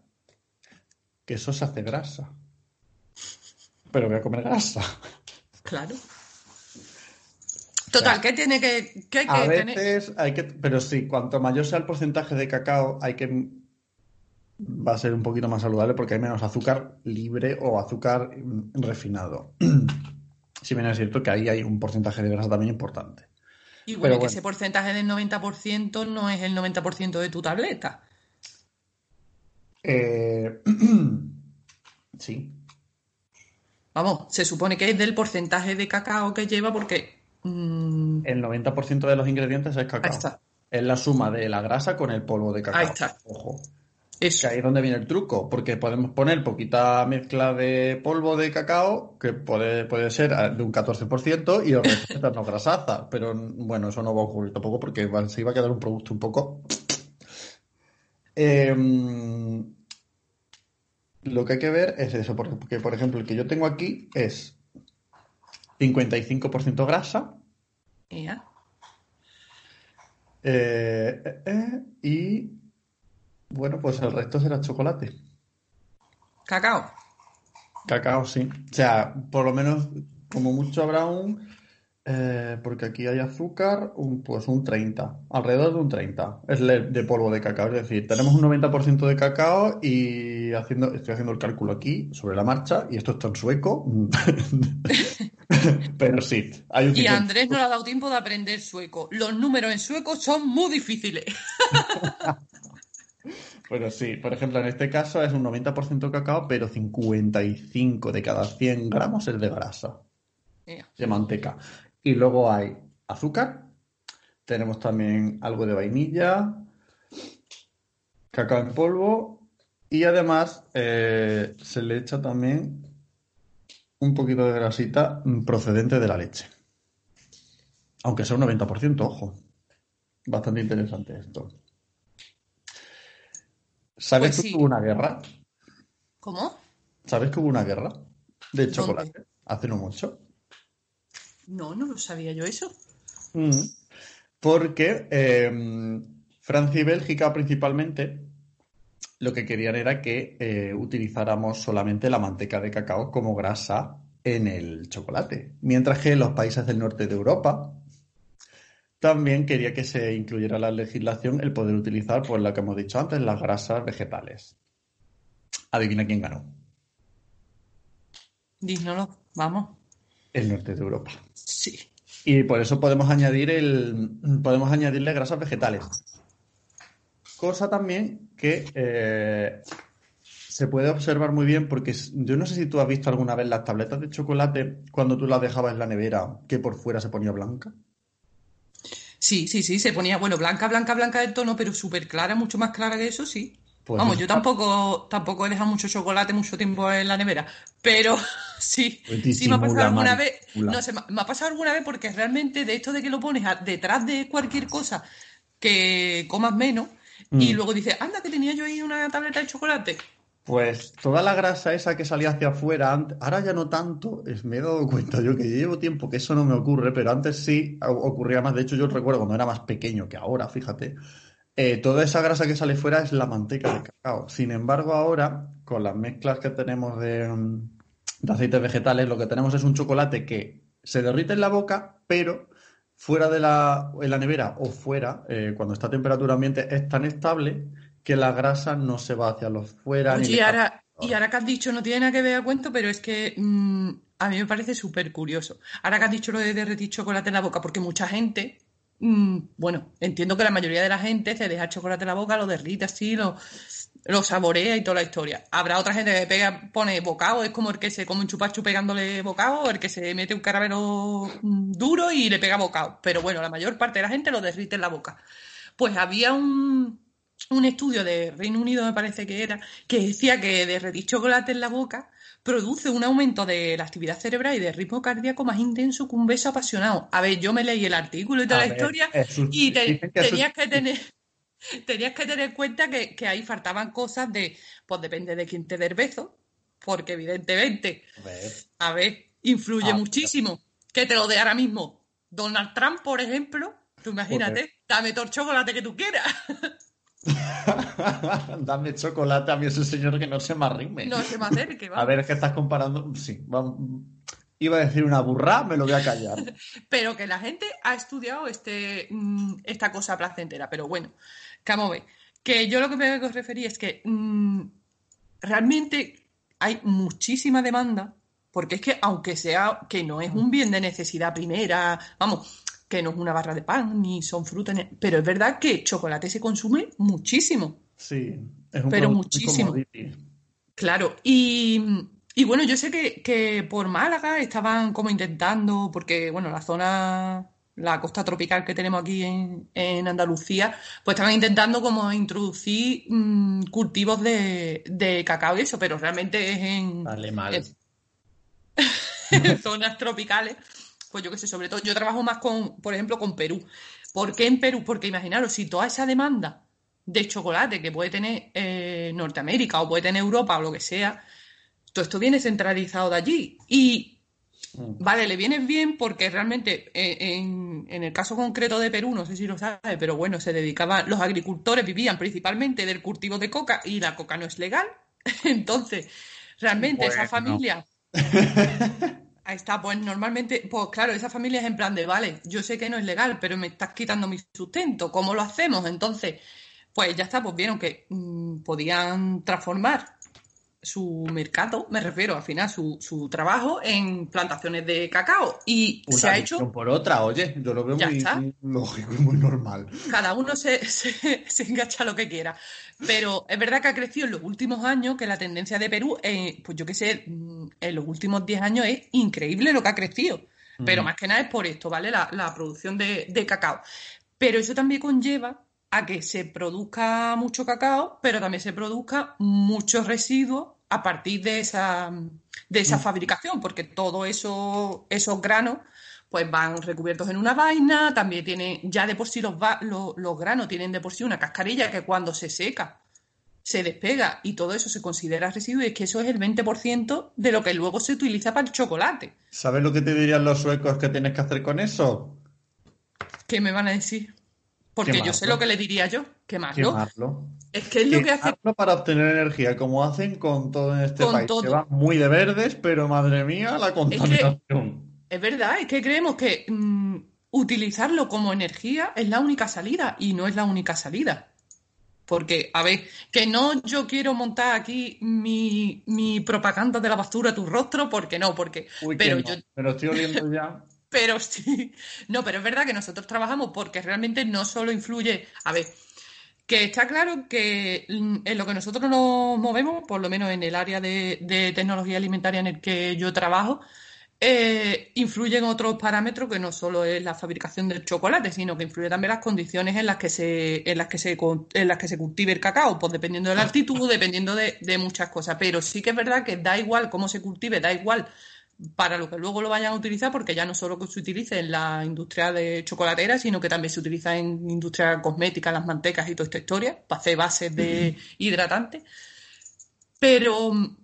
que eso se hace grasa. Pero voy a comer grasa. Claro. Total, ¿qué tiene que, qué hay que A tener? veces hay que, pero sí, cuanto mayor sea el porcentaje de cacao, hay que va a ser un poquito más saludable porque hay menos azúcar libre o azúcar mm, refinado. <clears throat> Si bien es cierto que ahí hay un porcentaje de grasa también importante. Y bueno, pero que bueno. ese porcentaje del 90% no es el 90% de tu tableta. Eh, <clears throat> sí, Vamos, se supone que es del porcentaje de cacao que lleva porque... mm, el 90% de los ingredientes es cacao. ahí está, Es la suma de la grasa con el polvo de cacao. Ahí está. Ojo. eso. Que ahí es donde viene el truco, porque podemos poner poquita mezcla de polvo de cacao, que puede, puede ser de un 14%, y el resto es darnos grasaza. Pero bueno, eso no va a ocurrir tampoco porque se iba a quedar un producto un poco. Em, lo que hay que ver es eso, porque por ejemplo, el que yo tengo aquí es 55% grasa eh, eh, eh, y bueno, pues el resto será chocolate. Cacao. Cacao, sí. O sea, por lo menos, como mucho habrá un. Eh, porque aquí hay azúcar, un, pues un 30. Alrededor de un 30. Es de polvo de cacao. Es decir, tenemos un 90% de cacao y haciendo, estoy haciendo el cálculo aquí sobre la marcha y esto está en sueco. <laughs> Pero sí, hay un Y a 50. Andrés no le ha dado tiempo de aprender sueco. Los números en sueco son muy difíciles. <laughs> Pero sí, por ejemplo, en este caso es un 90% cacao, pero 55 de cada 100 gramos es de grasa. Ea. de manteca. Y luego hay azúcar, tenemos también algo de vainilla, cacao en polvo y además eh, se le echa también un poquito de grasita procedente de la leche. Aunque sea un 90%, ojo. Bastante interesante esto. ¿Sabes Pues que sí. hubo una guerra? ¿Cómo? ¿Sabes que hubo una guerra de chocolate? Hace no mucho. No, no lo sabía yo eso. Mm. Porque eh, Francia y Bélgica principalmente lo que querían era que eh, utilizáramos solamente la manteca de cacao como grasa en el chocolate. Mientras que los países del norte de Europa también quería que se incluyera en la legislación el poder utilizar, pues lo que hemos dicho antes, las grasas vegetales. Adivina quién ganó. Dísnoslo, vamos. El norte de Europa. Sí. Y por eso podemos añadir el, podemos añadirle grasas vegetales. Cosa también que eh, se puede observar muy bien porque yo no sé si tú has visto alguna vez las tabletas de chocolate cuando tú las dejabas en la nevera que por fuera se ponía blanca. Sí, sí, sí, se ponía, bueno, blanca, blanca, blanca del tono, pero súper clara, mucho más clara que eso, sí. Pues Vamos, yo tampoco, tampoco he dejado mucho chocolate mucho tiempo en la nevera, pero <laughs> sí, Pues sí me ha pasado alguna vez, no sé, me ha pasado alguna vez porque realmente de esto de que lo pones detrás de cualquier cosa que comas menos y Mm. luego dices, anda, que tenía yo ahí una tableta de chocolate. Pues toda la grasa esa que salía hacia afuera, ant- ahora ya no tanto, es- me he dado cuenta yo que llevo tiempo que eso no me ocurre, pero antes sí ocurría más. De hecho, yo recuerdo cuando era más pequeño que ahora, fíjate, eh, toda esa grasa que sale fuera es la manteca de cacao. Sin embargo, ahora, con las mezclas que tenemos de, mm, de aceites vegetales, lo que tenemos es un chocolate que se derrite en la boca, pero fuera de la, en la nevera o fuera, eh, cuando está a temperatura ambiente, es tan estable que la grasa no se va hacia los fuera ni Oye, y ahora, y ahora que has dicho, no tiene nada que ver a cuento, pero es que mm, a mí me parece súper curioso. Ahora que has dicho lo de derretir chocolate en la boca, porque mucha gente, mm, bueno, entiendo que la mayoría de la gente se deja chocolate en la boca, lo derrite así, lo, lo saborea y toda la historia. Habrá otra gente que pega, pone bocado, es como el que se come un chupachu pegándole bocado, o el que se mete un caramelo mm, duro y le pega bocado. Pero bueno, la mayor parte de la gente lo derrite en la boca. Pues había un, un estudio de Reino Unido, me parece que era, que decía que derretir chocolate en la boca produce un aumento de la actividad cerebral y de ritmo cardíaco más intenso que un beso apasionado. A ver, yo me leí el artículo y toda A la ver, historia y te- que tenías que tener <laughs> tenías que tener en cuenta que, que ahí faltaban cosas de, pues depende de quién te dé el beso, porque evidentemente, A ver, a ver, influye Ah, muchísimo. Que te lo dé ahora mismo Donald Trump, por ejemplo, tú imagínate, dame todo el chocolate que tú quieras. <laughs> <laughs> Dame chocolate a mí ese señor que no se me arrime. No se me acerque, A vamos. ver, es que estás comparando. Sí, vamos. Iba a decir una burra, me lo voy a callar. <laughs> Pero que la gente ha estudiado este, mm, esta cosa placentera. Pero bueno, a ver. Que yo lo que me refería es que mm, realmente hay muchísima demanda, porque es que aunque sea que no es un bien de necesidad primera, vamos, que no es una barra de pan, ni son frutas, ni- pero es verdad que chocolate se consume muchísimo. Sí, es un Pero muy muchísimo. Claro, y, y bueno, yo sé que, que por Málaga estaban como intentando, porque bueno, la zona, la costa tropical que tenemos aquí en, en Andalucía, pues estaban intentando como introducir mm, cultivos de, de cacao y eso, pero realmente es en, Vale, mal. en <laughs> zonas tropicales, pues yo qué sé, sobre todo, yo trabajo más con, por ejemplo, con Perú. ¿Por qué en Perú? Porque imaginaros, si toda esa demanda de chocolate que puede tener eh, Norteamérica o puede tener Europa o lo que sea, todo esto viene centralizado de allí. Y Mm. vale, le viene bien porque realmente eh, en, en el caso concreto de Perú, no sé si lo sabe, pero bueno, se dedicaban, los agricultores vivían principalmente del cultivo de coca y la coca no es legal. <laughs> Entonces, realmente esa familia <laughs> Ahí está, pues normalmente, pues claro, esa familia es en plan de, vale, yo sé que no es legal, pero me estás quitando mi sustento, ¿cómo lo hacemos? Entonces, pues ya está, pues vieron que mm, podían transformar su mercado, me refiero al final, su, su trabajo en plantaciones de cacao. Y Una se ha hecho, por otra, oye, yo lo veo muy, muy lógico y muy normal. cada uno se, <laughs> se, se engancha lo que quiera. Pero es verdad que ha crecido en los últimos años, que la tendencia de Perú, eh, pues yo qué sé, mm, en los últimos 10 años es increíble lo que ha crecido. Pero Mm. más que nada es por esto, ¿vale? La, la producción de, de cacao. Pero eso también conlleva a que se produzca mucho cacao, pero también se produzca muchos residuos a partir de esa, de esa Mm. fabricación, porque todos eso, esos granos pues van recubiertos en una vaina, también tienen, ya de por sí los, va- los, los granos tienen de por sí una cascarilla que cuando se seca se despega y todo eso se considera residuo y es que eso es el 20% de lo que luego se utiliza para el chocolate. ¿Sabes lo que te dirían los suecos que tienes que hacer con eso? ¿Qué me van a decir? Porque yo sé lo que le diría yo, quemarlo. Quemarlo. Es que es lo que hace Quemarlo para obtener energía, como hacen con todo en este Con país. todo. Se va muy de verdes, pero madre mía, la contaminación. Es verdad, es que creemos que mm, utilizarlo como energía es la única salida y no es la única salida. Porque, a ver, que no yo quiero montar aquí mi, mi propaganda de la basura a tu rostro, porque no, porque. Uy, que pero no, yo, me lo estoy oliendo ya. <laughs> pero sí. No, pero es verdad que nosotros trabajamos porque realmente no solo influye. A ver, Que está claro que mm, en lo que nosotros nos movemos, por lo menos en el área de, de tecnología alimentaria en el que yo trabajo, eh, influyen otros parámetros que no solo es la fabricación del chocolate, sino que influye también las condiciones en las que se, en las que se, en las que se cultive el cacao, pues dependiendo de la <laughs> altitud, dependiendo de, de muchas cosas. Pero sí que es verdad que da igual cómo se cultive, da igual para lo que luego lo vayan a utilizar, porque ya no solo que se utilice en la industria de chocolatera, sino que también se utiliza en industria cosmética, las mantecas y toda esta historia, para hacer bases de hidratantes. Pero mm,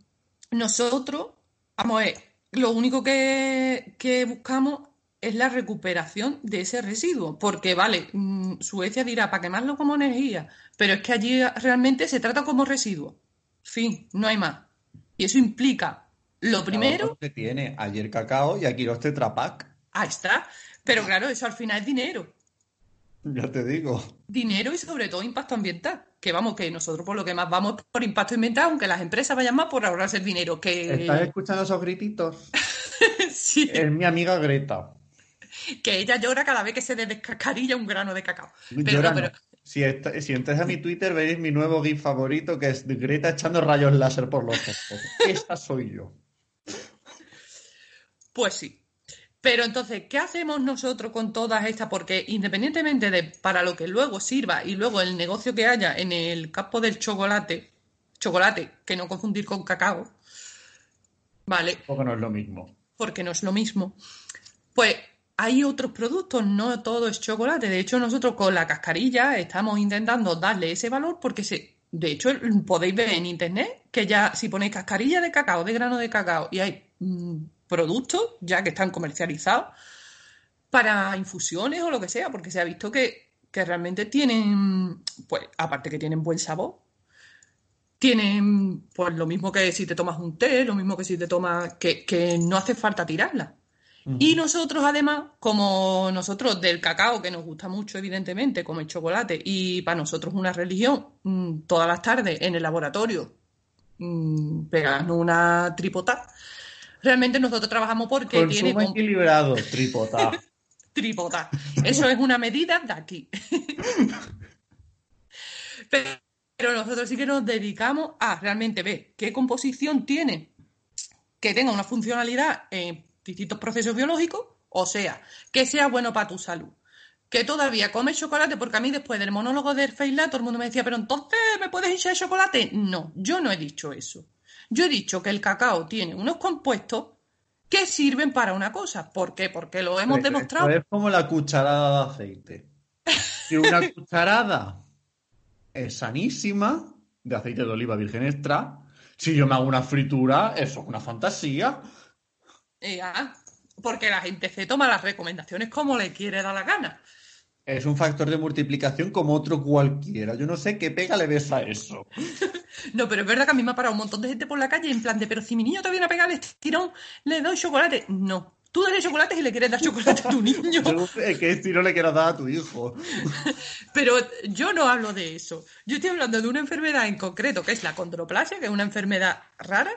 nosotros, vamos a ver, lo único que, que buscamos es la recuperación de ese residuo, porque vale, mm, Suecia dirá, para quemarlo como energía, pero es que allí realmente se trata como residuo. Fin, no hay más. Y eso implica, lo primero, que tiene ayer cacao y aquí los Tetra Pak. ahí está, pero claro, eso al final es dinero. Ya te digo. Dinero y sobre todo impacto ambiental. Que vamos, que nosotros por lo que más vamos es por impacto ambiental, aunque las empresas vayan más por ahorrarse el dinero. ¿Estás Que, escuchando esos grititos? <laughs> sí, Es mi amiga Greta. que ella llora cada vez que se descascarilla un grano de cacao. Pero Llora no, pero. Si, est- si entráis a mi Twitter veréis mi nuevo GIF favorito que es Greta echando rayos láser por los ojos. <laughs> Esa soy yo. Pues sí. Pero entonces, ¿qué hacemos nosotros con todas estas? Porque independientemente de para lo que luego sirva y luego el negocio que haya en el campo del chocolate, chocolate, que no confundir con cacao, ¿vale? Porque no es lo mismo. Porque no es lo mismo. Pues hay otros productos, no todo es chocolate. De hecho, nosotros con la cascarilla estamos intentando darle ese valor porque se, de hecho podéis ver en internet que ya si ponéis cascarilla de cacao, de grano de cacao y hay mm, productos ya que están comercializados para infusiones o lo que sea, porque se ha visto que, que realmente tienen, pues aparte que tienen buen sabor, tienen pues lo mismo que si te tomas un té, lo mismo que si te tomas, que, que no hace falta tirarla. Y nosotros, además, como nosotros del cacao, que nos gusta mucho, evidentemente, como el chocolate, y para nosotros una religión, mm, todas las tardes en el laboratorio, mm, pegando una tripota, realmente nosotros trabajamos porque tiene Consumo com- equilibrado, tripota. <laughs> tripota. Eso es una medida de aquí. <laughs> Pero, pero nosotros sí que nos dedicamos a realmente ver qué composición tiene que tenga una funcionalidad en distintos procesos biológicos, o sea, que sea bueno para tu salud. Que todavía comes chocolate, porque a mí después del monólogo de Feila todo el mundo me decía, pero entonces ¿me puedes hinchar de chocolate? No, yo no he dicho eso. Yo he dicho que el cacao tiene unos compuestos que sirven para una cosa. ¿Por qué? Porque lo hemos demostrado. es como la cucharada de aceite. Si una <laughs> cucharada es sanísima, de aceite de oliva virgen extra, si yo me hago una fritura, eso es una fantasía. Eh, ah, porque la gente se toma las recomendaciones como le quiere dar la gana. Es un factor de multiplicación como otro cualquiera. Yo no sé qué pega le ves a eso. <laughs> No, pero es verdad que a mí me ha parado un montón de gente por la calle en plan de, pero si mi niño te viene a pegar el estirón, le doy chocolate. No, tú dale chocolate y le quieres dar chocolate a tu niño. ¿Qué estilo le quieras dar a tu hijo? <laughs> Pero yo no hablo de eso. Yo estoy hablando de una enfermedad en concreto, que es la condroplasia, que es una enfermedad rara,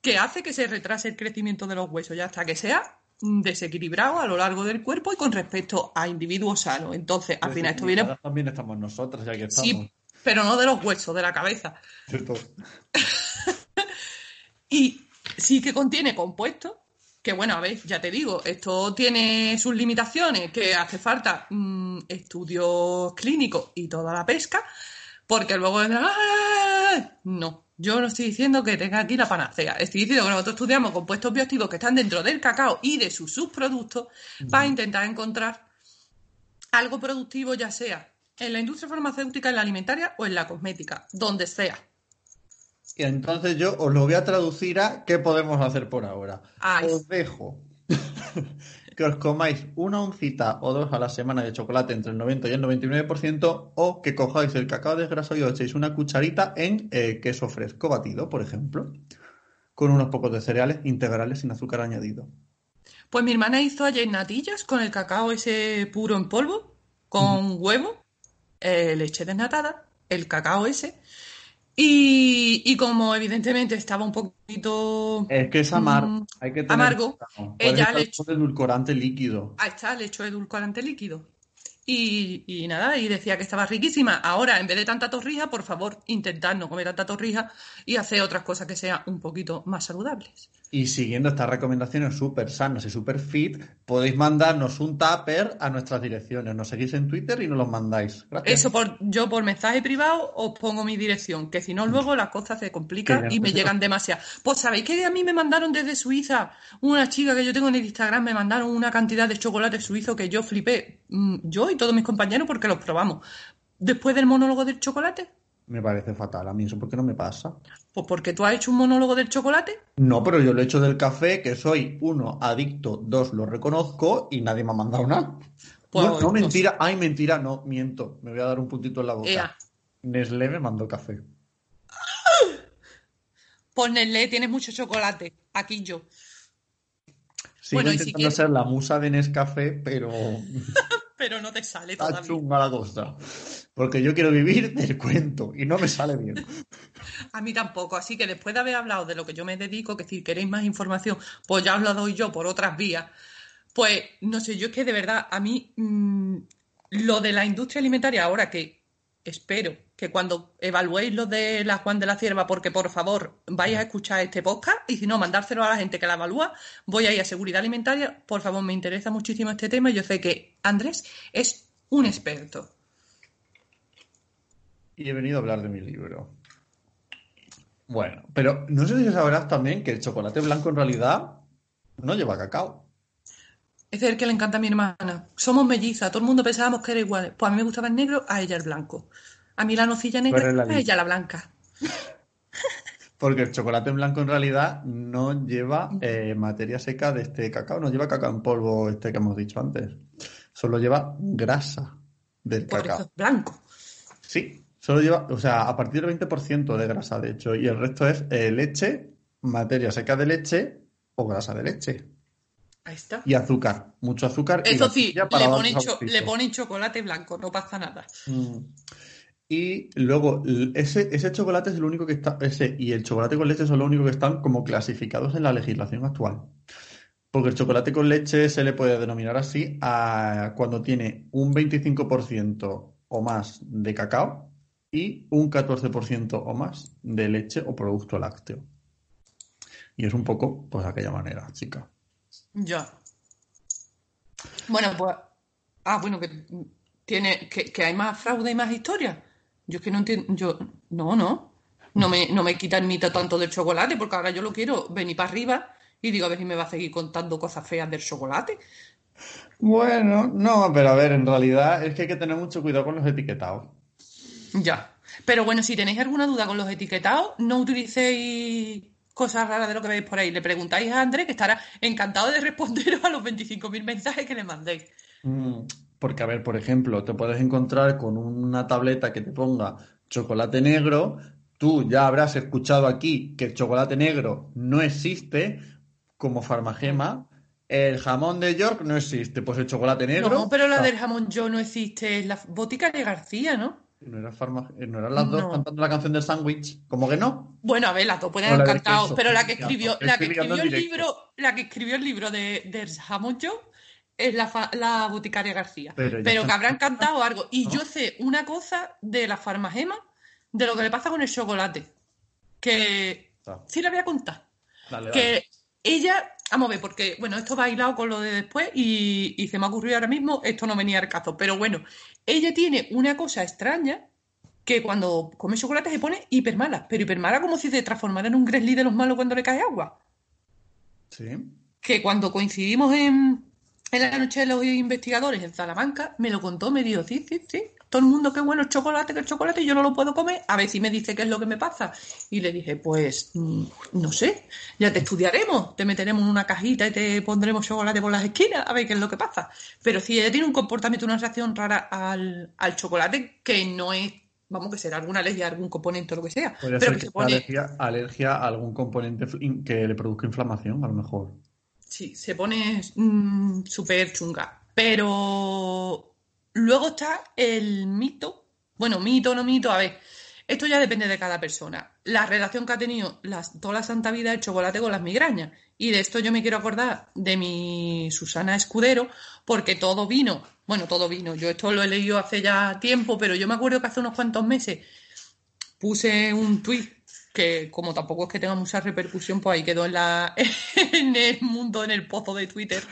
que hace que se retrase el crecimiento de los huesos, ya hasta que sea desequilibrado a lo largo del cuerpo y con respecto a individuos sanos. Entonces, al final esto viene... También estamos nosotros, ya que estamos. Sí, pero no de los huesos, de la cabeza. ¿cierto? <laughs> Y sí que contiene compuestos, que bueno, a ver, ya te digo, esto tiene sus limitaciones, que hace falta mm, estudios clínicos y toda la pesca, porque luego... ¡Ah! No, yo no estoy diciendo que tenga aquí la panacea, estoy diciendo que nosotros estudiamos compuestos bioactivos que están dentro del cacao y de sus subproductos para intentar encontrar algo productivo, ya sea en la industria farmacéutica, en la alimentaria o en la cosmética, donde sea. Y entonces yo os lo voy a traducir a qué podemos hacer por ahora. Ay. Os dejo <laughs> que os comáis una oncita o dos a la semana de chocolate entre el 90 y el 99% o que cojáis el cacao desgrasado y os echéis una cucharita en eh, queso fresco batido, por ejemplo, con unos pocos de cereales integrales sin azúcar añadido. Pues mi hermana hizo ayer natillas con el cacao ese puro en polvo, con huevo, eh, leche desnatada, el cacao ese. Y, y como evidentemente estaba un poquito... Es que es amargo. Mm, hay que tener amargo. cuidado. Ella Puede le con edulcorante líquido. Ahí está, le echó edulcorante líquido. y, y nada, y decía que estaba riquísima. Ahora, en vez de tanta torrija, por favor, intentad no comer tanta torrija y hacer otras cosas que sean un poquito más saludables. Y siguiendo estas recomendaciones súper sanas y súper fit, podéis mandarnos un tupper a nuestras direcciones. Nos seguís en Twitter y nos los mandáis. Gracias. Eso por, yo por mensaje privado os pongo mi dirección, que si no luego las cosas se complican y me llegan demasiado. Pues sabéis que a mí me mandaron desde Suiza, una chica que yo tengo en el Instagram, me mandaron una cantidad de chocolate suizo que yo flipé, mm, yo y todos mis compañeros porque los probamos. Después del monólogo del chocolate, Me parece fatal. A mí eso, ¿por qué no me pasa? pues porque tú has hecho un monólogo del chocolate, No, pero yo lo he hecho del café, que soy uno, adicto, dos, lo reconozco y nadie me ha mandado nada. Pues, no, mentira, ay, mentira, no, miento. Me voy a dar un puntito en la boca. ea, Nestlé me mandó café. <laughs> pues Nestlé, tienes mucho chocolate, aquí yo. Sigo Bueno, si intentando ser la musa de Nescafé, pero <laughs> Pero no te sale <laughs> está todavía. chunga la cosa. Porque yo quiero vivir <laughs> del cuento y no me sale bien. <laughs> A mí tampoco, así que después de haber hablado de lo que yo me dedico, que si queréis más información, pues ya os la doy yo por otras vías. Pues no sé, yo es que de verdad, a mí mm, lo de la industria alimentaria, ahora que espero que cuando evaluéis lo de la Juan de la Cierva, porque por favor vais a escuchar este podcast y si no, mandárselo a la gente que la evalúa, voy a ir a seguridad alimentaria. Por favor, me interesa muchísimo este tema y yo sé que Andrés es un experto. Y he venido a hablar de mi libro. Bueno, pero no sé si sabrás también que el chocolate blanco en realidad no lleva cacao. Ese es el que le encanta a mi hermana. Somos mellizas, todo el mundo pensábamos que era igual. Pues a mí me gustaba el negro, a ella el blanco. A mí la nocilla negra, la a ella la blanca. <laughs> Porque el chocolate blanco en realidad no lleva eh, materia seca de este cacao, no lleva cacao en polvo este que hemos dicho antes. Solo lleva grasa del Por eso cacao. es blanco. Sí, solo lleva, o sea, a partir del 20% de grasa, de hecho, y el resto es eh, leche, materia seca de leche o grasa de leche. Ahí está. Y azúcar, mucho azúcar. Eso sí, le ponen, le chocolate blanco, no pasa nada. Mm. Y luego, ese, ese chocolate es el único que está, ese y el chocolate con leche son los únicos que están como clasificados en la legislación actual. Porque el chocolate con leche se le puede denominar así a cuando tiene un 25% o más de cacao y un 14% o más de leche o producto lácteo. Y es un poco, pues, de aquella manera, chica. Ya. Bueno, pues. Ah, bueno, que tiene. Que, que hay más fraude y más historia. Yo es que no entiendo. Yo. No, no. No me, no me quita el mito tanto del chocolate, porque ahora yo lo quiero venir para arriba y digo a ver si me va a seguir contando cosas feas del chocolate. Bueno, no, pero a ver, en realidad es que hay que tener mucho cuidado con los etiquetados. Ya. Pero bueno, si tenéis alguna duda con los etiquetados, no utilicéis cosas raras de lo que veis por ahí. Le preguntáis a Andrés, que estará encantado de responderos a los 25.000 mensajes que le mandéis. Mm, Porque, a ver, por ejemplo, te puedes encontrar con una tableta que te ponga chocolate negro. Tú ya habrás escuchado aquí que el chocolate negro no existe como farmagema. El jamón de York no existe, pues el chocolate negro. No, pero la ah, del jamón yo no existe, es la botica de García, ¿no? No, era farma- eh, no eran las dos cantando la canción del sándwich. ¿Cómo que no? Bueno, a ver, las dos pueden haber cantado, pero la que escribió, la que escribió el libro, la que escribió el libro de, jamón yo es la, fa- la boticaria García. Pero que habrán cantado algo. Y ¿No? yo sé una cosa de la farmagema, de lo que le pasa con el chocolate. Que sí la voy a contar. Dale, dale. que ella, vamos a ver, porque bueno, esto va hilado con lo de después y, y se me ha ocurrido ahora mismo, esto no venía al caso, pero bueno, ella tiene una cosa extraña que cuando come chocolate se pone hipermala, pero hipermala como si se transformara en un grizzly de los malos cuando le cae agua. Sí. Que cuando coincidimos en, en la noche de los investigadores en Salamanca, me lo contó, me dijo, sí, sí, sí, todo el mundo qué bueno el chocolate, que el chocolate, yo no lo puedo comer, a ver si me dice qué es lo que me pasa. Y le dije, pues, mm, no sé, ya te estudiaremos, te meteremos en una cajita y te pondremos chocolate por las esquinas, a ver qué es lo que pasa. Pero si ella tiene un comportamiento, una reacción rara al, al chocolate, que no es, vamos, que será alguna alergia, algún componente o lo que sea, pero ser que se pone, alergia, alergia a algún componente que le produzca inflamación, a lo mejor. Sí, se pone mm, súper chunga. Pero luego está el mito. Bueno, mito o no mito, a ver. Esto ya depende de cada persona. La relación que ha tenido las- toda la santa vida el chocolate con las migrañas. Y de esto yo me quiero acordar de mi Susana Escudero, porque todo vino Bueno, todo vino. Yo esto lo he leído hace ya tiempo, pero yo me acuerdo que hace unos cuantos meses puse un tuit que como tampoco es que tenga mucha repercusión, pues ahí quedó en, la, <laughs> en el mundo, en el pozo de Twitter,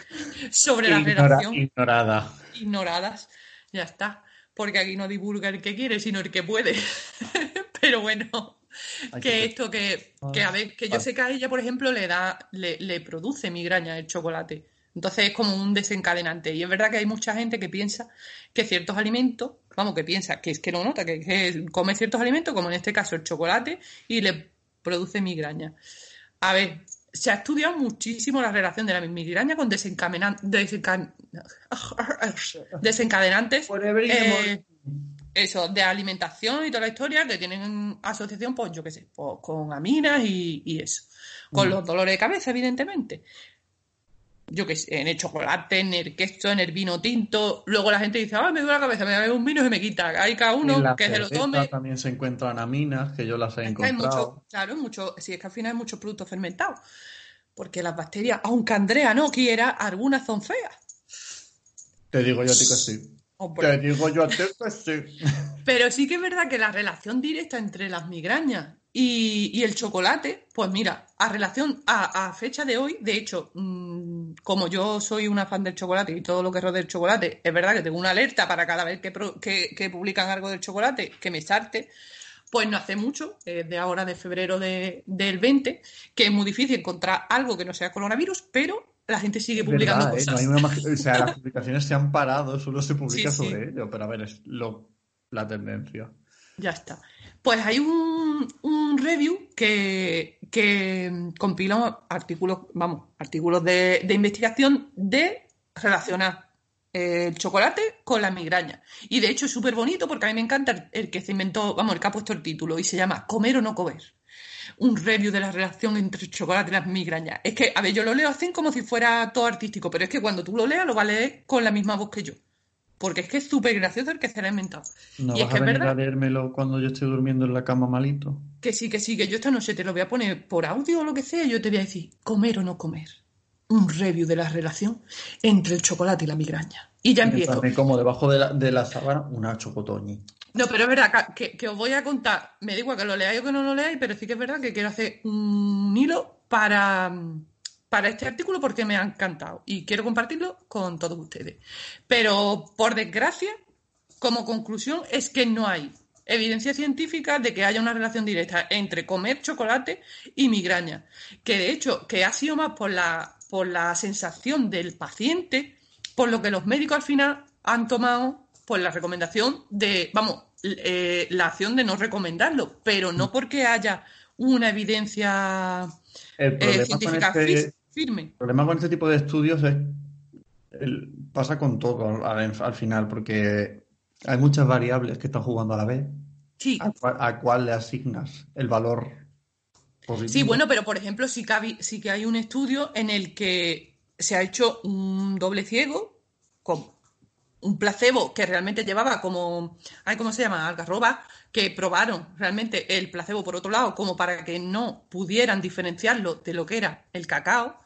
sobre la Ignora- relación ignorada. ignoradas. Ya está. Porque aquí no divulga el que quiere, sino el que puede. <laughs> Pero bueno, que que- esto que, que a ver, que yo sé que a ella, por ejemplo, le da, le, le produce migraña el chocolate. Entonces es como un desencadenante. Y es verdad que hay mucha gente que piensa que ciertos alimentos, vamos, que piensa que es que no nota, que, que come ciertos alimentos, como en este caso el chocolate, y le produce migraña. A ver, se ha estudiado muchísimo la relación de la migraña con desencadenan- desenca- <laughs> desencadenantes eh, eso, de alimentación y toda la historia que tienen asociación, pues yo qué sé, pues, con aminas y, y eso. Con Mm. los dolores de cabeza, evidentemente. Yo qué sé, en el chocolate, en el queso, en el vino tinto. Luego la gente dice, ah, me duele la cabeza, me bebo un vino y me quita. Hay cada uno que se lo tome. también se encuentran aminas, que yo las he encontrado. mucho, claro, hay mucho, sí, es que al final hay muchos productos fermentados. Porque las bacterias, aunque Andrea no quiera, algunas son feas. Te digo yo a ti que sí. Te digo yo a ti que sí. Pero sí que es verdad que la relación directa entre las migrañas y, y el chocolate, pues mira, a relación a, a fecha de hoy, de hecho, mm, como yo soy una fan del chocolate y todo lo que rodea el chocolate, es verdad que tengo una alerta para cada vez que, pro- que- que publican algo del chocolate que me sarte. Pues no hace mucho, eh, de ahora de febrero de- del 20, que es muy difícil encontrar algo que no sea coronavirus, pero la gente sigue publicando verdad, ¿eh? cosas. No hay una O sea, las <laughs> publicaciones se han parado, solo se publica Sí, sí. sobre ello, pero a ver, es lo, la tendencia. Ya está. Pues hay un, review que, que compila artículos, vamos, artículos de, de investigación de relacionar eh, el chocolate con la migraña. Y de hecho es súper bonito porque a mí me encanta el, el que se inventó, vamos, el que ha puesto el título y se llama Comer o no comer. Un review de la relación entre el chocolate y las migrañas. Es que, a ver, yo lo leo así como si fuera todo artístico, pero es que cuando tú lo leas lo vas a leer con la misma voz que yo. Porque es que es súper gracioso el que se lo ha inventado. ¿No Y es vas que a es venir verdad. a leérmelo cuando yo estoy durmiendo en la cama malito? Que sí, que sí, que yo esta noche te lo voy a poner por audio o lo que sea, y yo te voy a decir, comer o no comer. Un review de la relación entre el chocolate y la migraña. Y ya empiezo. Me como debajo de la, de la sábana una chocotoñi. No, pero es verdad que, que- que os voy a contar, me da igual que lo leáis o que no lo leáis, pero sí que es verdad que quiero hacer un hilo para, para este artículo porque me ha encantado y quiero compartirlo con todos ustedes. Pero por desgracia, como conclusión, es que no hay evidencia científica de que haya una relación directa entre comer chocolate y migraña. Que de hecho, que ha sido más por la, por la sensación del paciente, por lo que los médicos al final han tomado pues la recomendación de, vamos, eh, la acción de no recomendarlo, pero no porque haya una evidencia El eh, con científica este, fis- firme. el problema con este tipo de estudios es el- pasa con todo al, al final, porque hay muchas variables que están jugando a la vez. Sí, ¿A cuál, a cuál le asignas el valor positivo? Sí, bueno, pero por ejemplo, sí que, habi- sí que hay un estudio en el que se ha hecho un doble ciego con un placebo que realmente llevaba como, ay, ¿cómo se llama? Algarroba, que probaron realmente el placebo por otro lado, como para que no pudieran diferenciarlo de lo que era el cacao.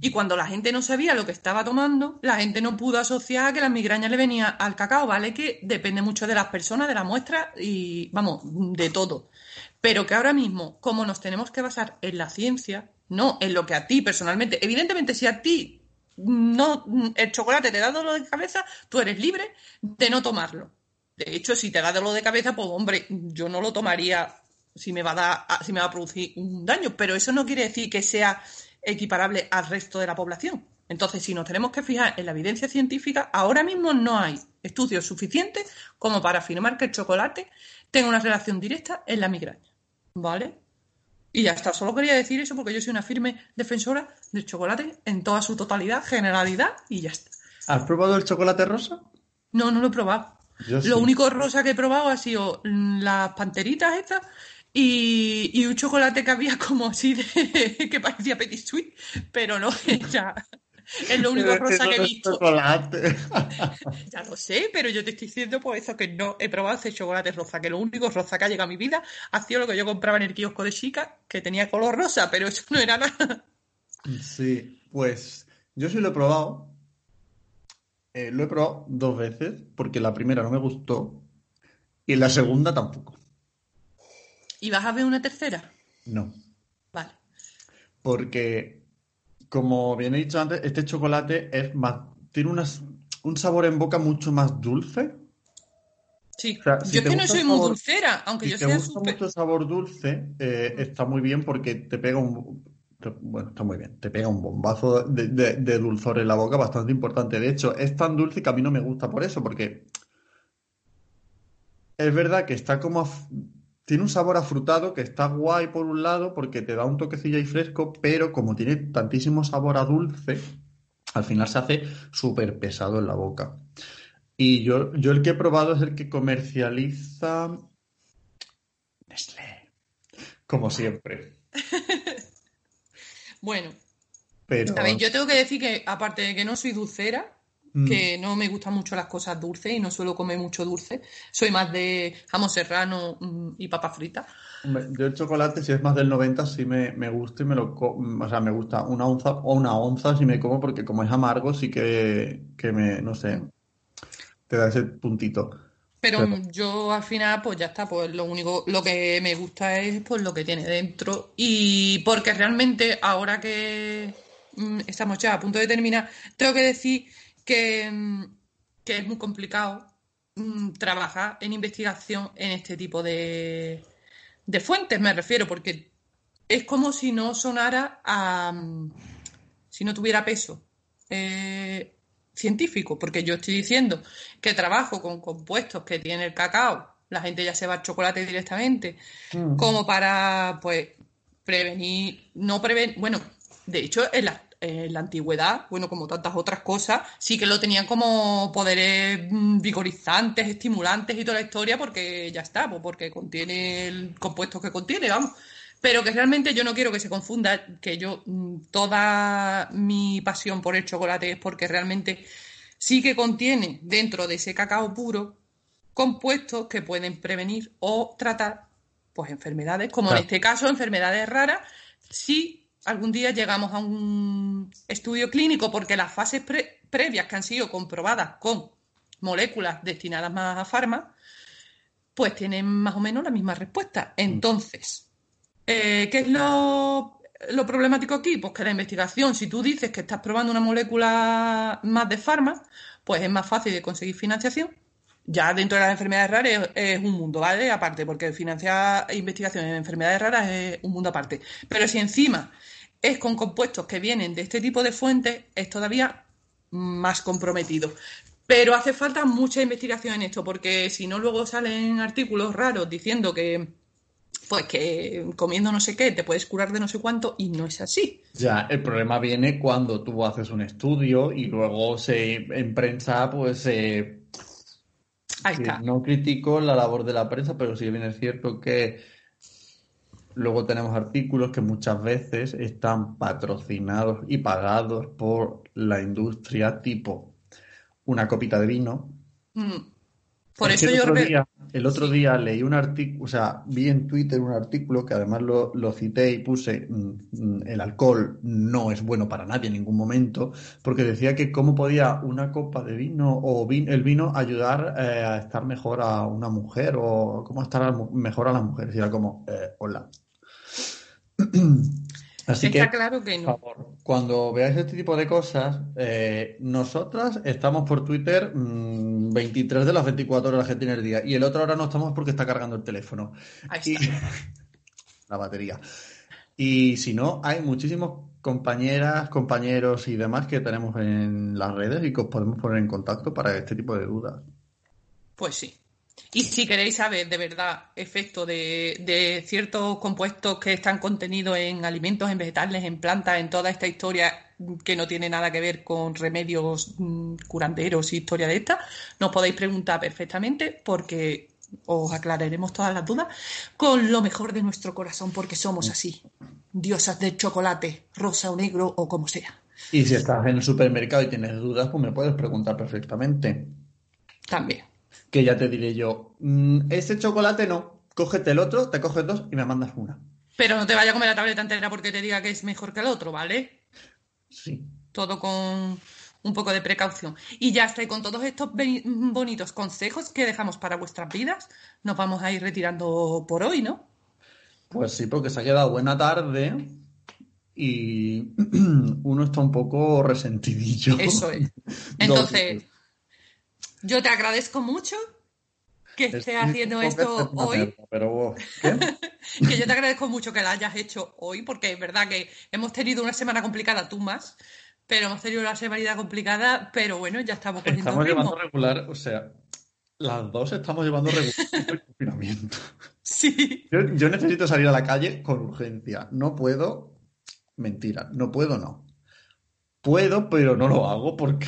Y cuando la gente no sabía lo que estaba tomando, la gente no pudo asociar que las migrañas le venía al cacao, ¿vale? Que depende mucho de las personas, de la muestra y, vamos, de todo. Pero que ahora mismo, como nos tenemos que basar en la ciencia, no en lo que a ti personalmente, evidentemente si a ti no el chocolate te da dolor de cabeza, tú eres libre de no tomarlo. De hecho, si te da dolor de cabeza, pues hombre, yo no lo tomaría si me va a dar, si me va a producir un daño, pero eso no quiere decir que sea equiparable al resto de la población. Entonces, si nos tenemos que fijar en la evidencia científica, ahora mismo no hay estudios suficientes como para afirmar que el chocolate tenga una relación directa en la migraña. ¿Vale? Y ya está, solo quería decir eso porque yo soy una firme defensora del chocolate en toda su totalidad, generalidad y ya está. ¿Has probado el chocolate rosa? No, no lo he probado. Yo sí. Lo único rosa que he probado ha sido las panteritas estas y, y un chocolate que había como así de <laughs> que parecía petit suite, pero no, <laughs> ya es lo único Pero rosa que he visto. chocolate. <laughs> Ya lo sé, pero yo te estoy diciendo por eso que no he probado ese chocolate rosa, que lo único rosa que ha llegado a mi vida ha sido lo que yo compraba en el kiosco de chica, que tenía color rosa, pero eso no era nada. Sí, pues yo sí lo he probado. Eh, lo he probado dos veces porque la primera no me gustó y la segunda tampoco. ¿Y vas a ver una tercera? No. Vale. Porque, como bien he dicho antes, este chocolate es más, tiene unas- un sabor en boca mucho más dulce. Sí. O sea, si yo es te que no gusta soy muy dulcera, aunque Si yo te sea gusta súper. mucho el sabor dulce, eh, está muy bien porque te pega un... te- Bueno, está muy bien. Te pega un bombazo de, de- de dulzor en la boca bastante importante. De hecho, es tan dulce que a mí no me gusta por eso, porque es verdad que está como... Tiene un sabor afrutado que está guay por un lado porque te da un toquecillo ahí fresco, pero como tiene tantísimo sabor a dulce, al final se hace súper pesado en la boca. Y yo, yo el que he probado es el que comercializa Nestlé, como siempre. <laughs> Bueno, Pero a ver, yo tengo que decir que, aparte de que no soy dulcera, Mm, que no me gustan mucho las cosas dulces y no suelo comer mucho dulce, soy más de jamón serrano mm, y papa frita. yo el chocolate, si es más del 90, sí me, me gusta y me lo co- o sea, me gusta una onza o una onza si me como, porque como es amargo, sí que, que me, no sé, te da ese puntito. Pero Pero- mm, yo al final, pues ya está, pues lo único, lo que me gusta es pues lo que tiene dentro. Y porque realmente ahora que mm, estamos ya a punto de terminar, tengo que decir que, mm, que es muy complicado mm, trabajar en investigación en este tipo de, de fuentes, me refiero, porque es como si no sonara a, mm, si no tuviera peso eh, científico, porque yo estoy diciendo que trabajo con compuestos que tiene el cacao, la gente ya se va al chocolate directamente, Mm. como para, pues, prevenir, no prevenir, bueno, de hecho, en la, en la antigüedad, bueno, como tantas otras cosas, sí que lo tenían como poderes mm, vigorizantes, estimulantes y toda la historia, porque ya está, pues, porque contiene el compuesto que contiene, vamos. Pero que realmente yo no quiero que se confunda que yo, mm, toda mi pasión por el chocolate es porque realmente sí que contiene dentro de ese cacao puro compuestos que pueden prevenir o tratar pues enfermedades, como Claro. en este caso enfermedades raras, si algún día llegamos a un estudio clínico, porque las fases pre- previas que han sido comprobadas con moléculas destinadas más a farma, pues tienen más o menos la misma respuesta. Entonces, eh, ¿qué es lo, lo problemático aquí? Pues que la investigación, si tú dices que estás probando una molécula más de farma, pues es más fácil de conseguir financiación. Ya dentro de las enfermedades raras es, es un mundo, ¿vale? Aparte, porque financiar investigación en enfermedades raras es un mundo aparte. Pero si encima es con compuestos que vienen de este tipo de fuentes, es todavía más comprometido. Pero hace falta mucha investigación en esto, porque si no, luego salen artículos raros diciendo que, pues que comiendo no sé qué te puedes curar de no sé cuánto, y no es así. Ya, el problema viene cuando tú haces un estudio y luego se en prensa, pues eh, Ahí está. no critico la labor de la prensa, pero sí bien es cierto que luego tenemos artículos que muchas veces están patrocinados y pagados por la industria, tipo una copita de vino. Mm. Por Es eso el yo otro día, el otro día leí un artículo, o sea, vi en Twitter un artículo que además lo, lo cité y puse mm, mm, el alcohol no es bueno para nadie en ningún momento, porque decía que cómo podía una copa de vino o vin- el vino ayudar eh, a estar mejor a una mujer o cómo estar mejor a las mujeres. Y era como, eh, hola. <clears throat> Así está que claro que por no. favor, cuando veáis este tipo de cosas, eh, nosotras estamos por Twitter mm, 23 de las 24 horas que tiene el día y el otro ahora no estamos porque está cargando el teléfono Ahí y está. <laughs> la batería. Y si no, hay muchísimos compañeras, compañeros y demás que tenemos en las redes y que os podemos poner en contacto para este tipo de dudas. Pues sí. Y si queréis saber de verdad efecto de, de ciertos compuestos que están contenidos en alimentos, en vegetales, en plantas, en toda esta historia que no tiene nada que ver con remedios mm, curanderos y historia de esta, nos podéis preguntar perfectamente porque os aclararemos todas las dudas con lo mejor de nuestro corazón porque somos así. Diosas del chocolate, rosa o negro o como sea. Y si estás en el supermercado y tienes dudas, pues me puedes preguntar perfectamente. También. Que ya te diré yo, "Mm, ese chocolate no, cógete el otro, te coges dos y me mandas una. Pero no te vaya a comer la tableta entera porque te diga que es mejor que el otro, ¿vale? Sí. todo con, un poco de precaución. Y ya está, y con todos estos bonitos consejos que dejamos para vuestras vidas, nos vamos a ir retirando por hoy, ¿no? Pues sí, porque se ha quedado buena tarde y <clears throat> uno está un poco resentidillo. Eso es. <laughs> Entonces, yo te agradezco mucho que estés Estoy haciendo esto hoy. Pero, ¿qué? <laughs> que yo te agradezco mucho que la hayas hecho hoy, porque es verdad que hemos tenido una semana complicada, tú más, pero hemos tenido una semana complicada, pero bueno, ya estamos cogiendo Estamos ritmo. llevando regular, o sea, las dos estamos llevando regular <laughs> el confinamiento. Sí, Yo, yo necesito salir a la calle con urgencia. No puedo. Mentira, no puedo, no. Puedo, pero no lo hago porque.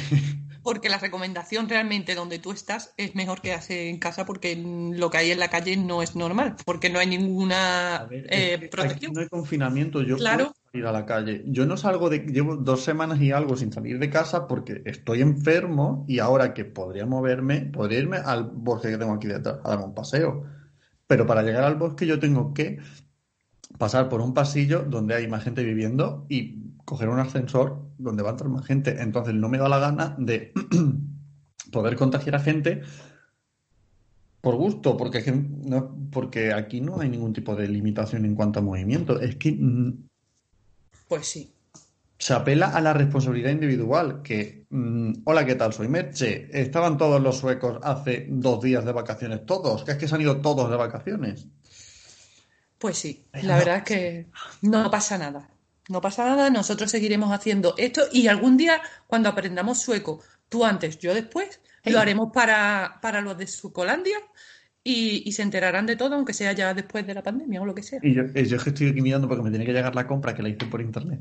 Porque la recomendación realmente donde tú estás es mejor quedarse en casa porque lo que hay en la calle no es normal, porque no hay ninguna ver, eh, protección. no hay confinamiento, yo Claro. puedo salir a la calle. Yo no salgo de, llevo dos semanas y algo sin salir de casa porque estoy enfermo y ahora que podría moverme, podría irme al bosque que tengo aquí detrás, a darme un paseo. Pero para llegar al bosque yo tengo que pasar por un pasillo donde hay más gente viviendo y coger un ascensor donde va a entrar más gente. Entonces no me da la gana de <clears throat> poder contagiar a gente por gusto, porque, no, porque aquí no hay ningún tipo de limitación en cuanto a movimiento. Es que Pues sí. se apela a la responsabilidad individual, que, mm, hola, ¿qué tal? Soy Merche. Estaban todos los suecos hace dos días de vacaciones, todos, que es que se han ido todos de vacaciones. Pues sí, la verdad es que no pasa nada. No pasa nada, nosotros seguiremos haciendo esto y algún día, cuando aprendamos sueco, tú antes, yo después, lo haremos para, para los de Suecolandia y, y se enterarán de todo, aunque sea ya después de la pandemia o lo que sea. Y yo, y yo es que estoy aquí mirando porque me tiene que llegar la compra que la hice por internet.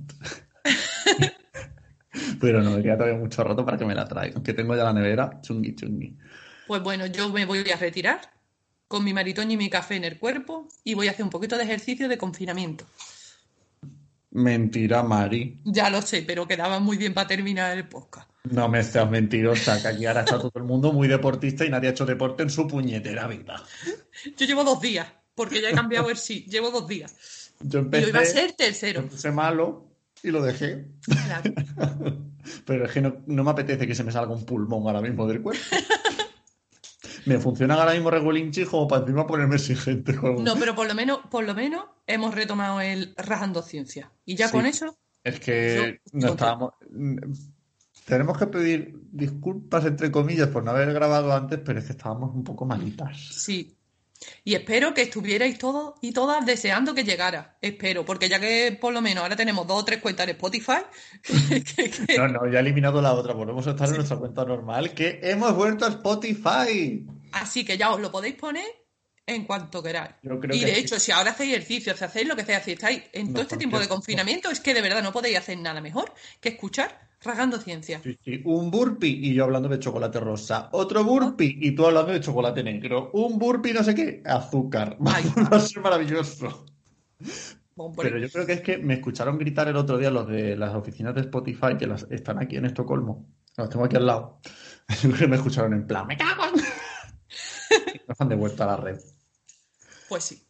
<laughs> Pero no, me queda todavía mucho rato para que me la traigan, que tengo ya la nevera chungui chungui. Pues bueno, yo me voy a retirar con mi maritoño y mi café en el cuerpo y voy a hacer un poquito de ejercicio de confinamiento. Mentira, Mari. Ya lo sé, pero quedaba muy bien para terminar el podcast. No me seas mentirosa, que aquí ahora está todo el mundo muy deportista y nadie ha hecho deporte en su puñetera vida. Yo llevo dos días, porque ya he cambiado el sí, llevo dos días. Yo Y hoy va a empecé, ser tercero. puse malo y lo dejé. Claro. <laughs> Pero es que no, no me apetece que se me salga un pulmón ahora mismo del cuerpo. <laughs> Me funciona ahora mismo Regulinchi como para encima ponerme exigente. No, pero por lo menos, por lo menos hemos retomado el rajando ciencia. Y ya Sí. con eso, Es que Yo- no estábamos... Tenemos que pedir disculpas, entre comillas, por no haber grabado antes, pero es que estábamos un poco malitas. sí. Y espero que estuvierais todos y todas deseando que llegara. Espero, porque ya que por lo menos ahora tenemos dos o tres cuentas en Spotify, <laughs> que- que- No, no, ya he eliminado la otra. Volvemos a estar en nuestra cuenta normal, que hemos vuelto a Spotify. así que ya os lo podéis poner en cuanto queráis. Yo creo Y que de sí. hecho, si ahora hacéis ejercicio, si hacéis lo que sea, si estáis en todo este tiempo de confinamiento, es que de verdad no podéis hacer nada mejor que escuchar Rajando Ciencia. Sí, sí. Un burpee y yo hablando de chocolate rosa. Otro burpee y tú hablando de chocolate negro. Un burpee no sé qué, azúcar. <laughs> Ay. Va a ser maravilloso. Pero yo creo que es que me escucharon gritar el otro día los de las oficinas de Spotify que las, están aquí en Estocolmo. Los tengo aquí al lado. <laughs> Yo creo que me escucharon en plan, ¡me cago en-". Y <laughs> nos han devuelto a la red. pues sí.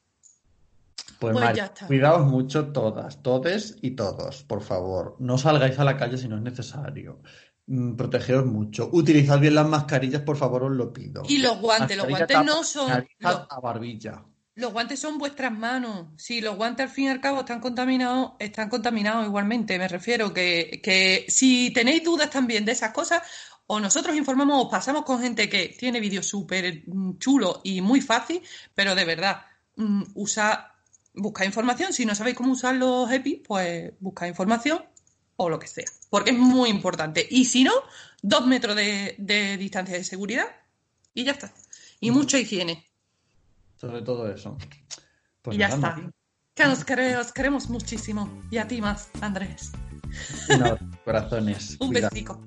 Pues, Pues Mari, cuidaos mucho todas, todes y todos, por favor. No salgáis a la calle si no es necesario. Mm, Protegeos mucho. Utilizad bien las mascarillas, por favor, os lo pido. Y los guantes, los guantes no son. Los, a barbilla. los guantes son vuestras manos. Si los guantes al fin y al cabo están contaminados, están contaminados igualmente. Me refiero que, que si tenéis dudas también de esas cosas, o nosotros informamos, os pasamos con gente que tiene vídeos súper mm, chulos y muy fácil, pero de verdad, mm, usa, busca información. Si no sabéis cómo usar los EPI, pues busca información o lo que sea, porque es muy importante. Y si no, dos metros de, de distancia de seguridad y ya está. Y mucha higiene. Sobre todo eso. Pues y ya nada, está. Que quere- os queremos muchísimo. Y a ti más, Andrés. Abrazo, corazones. <laughs> Un besico.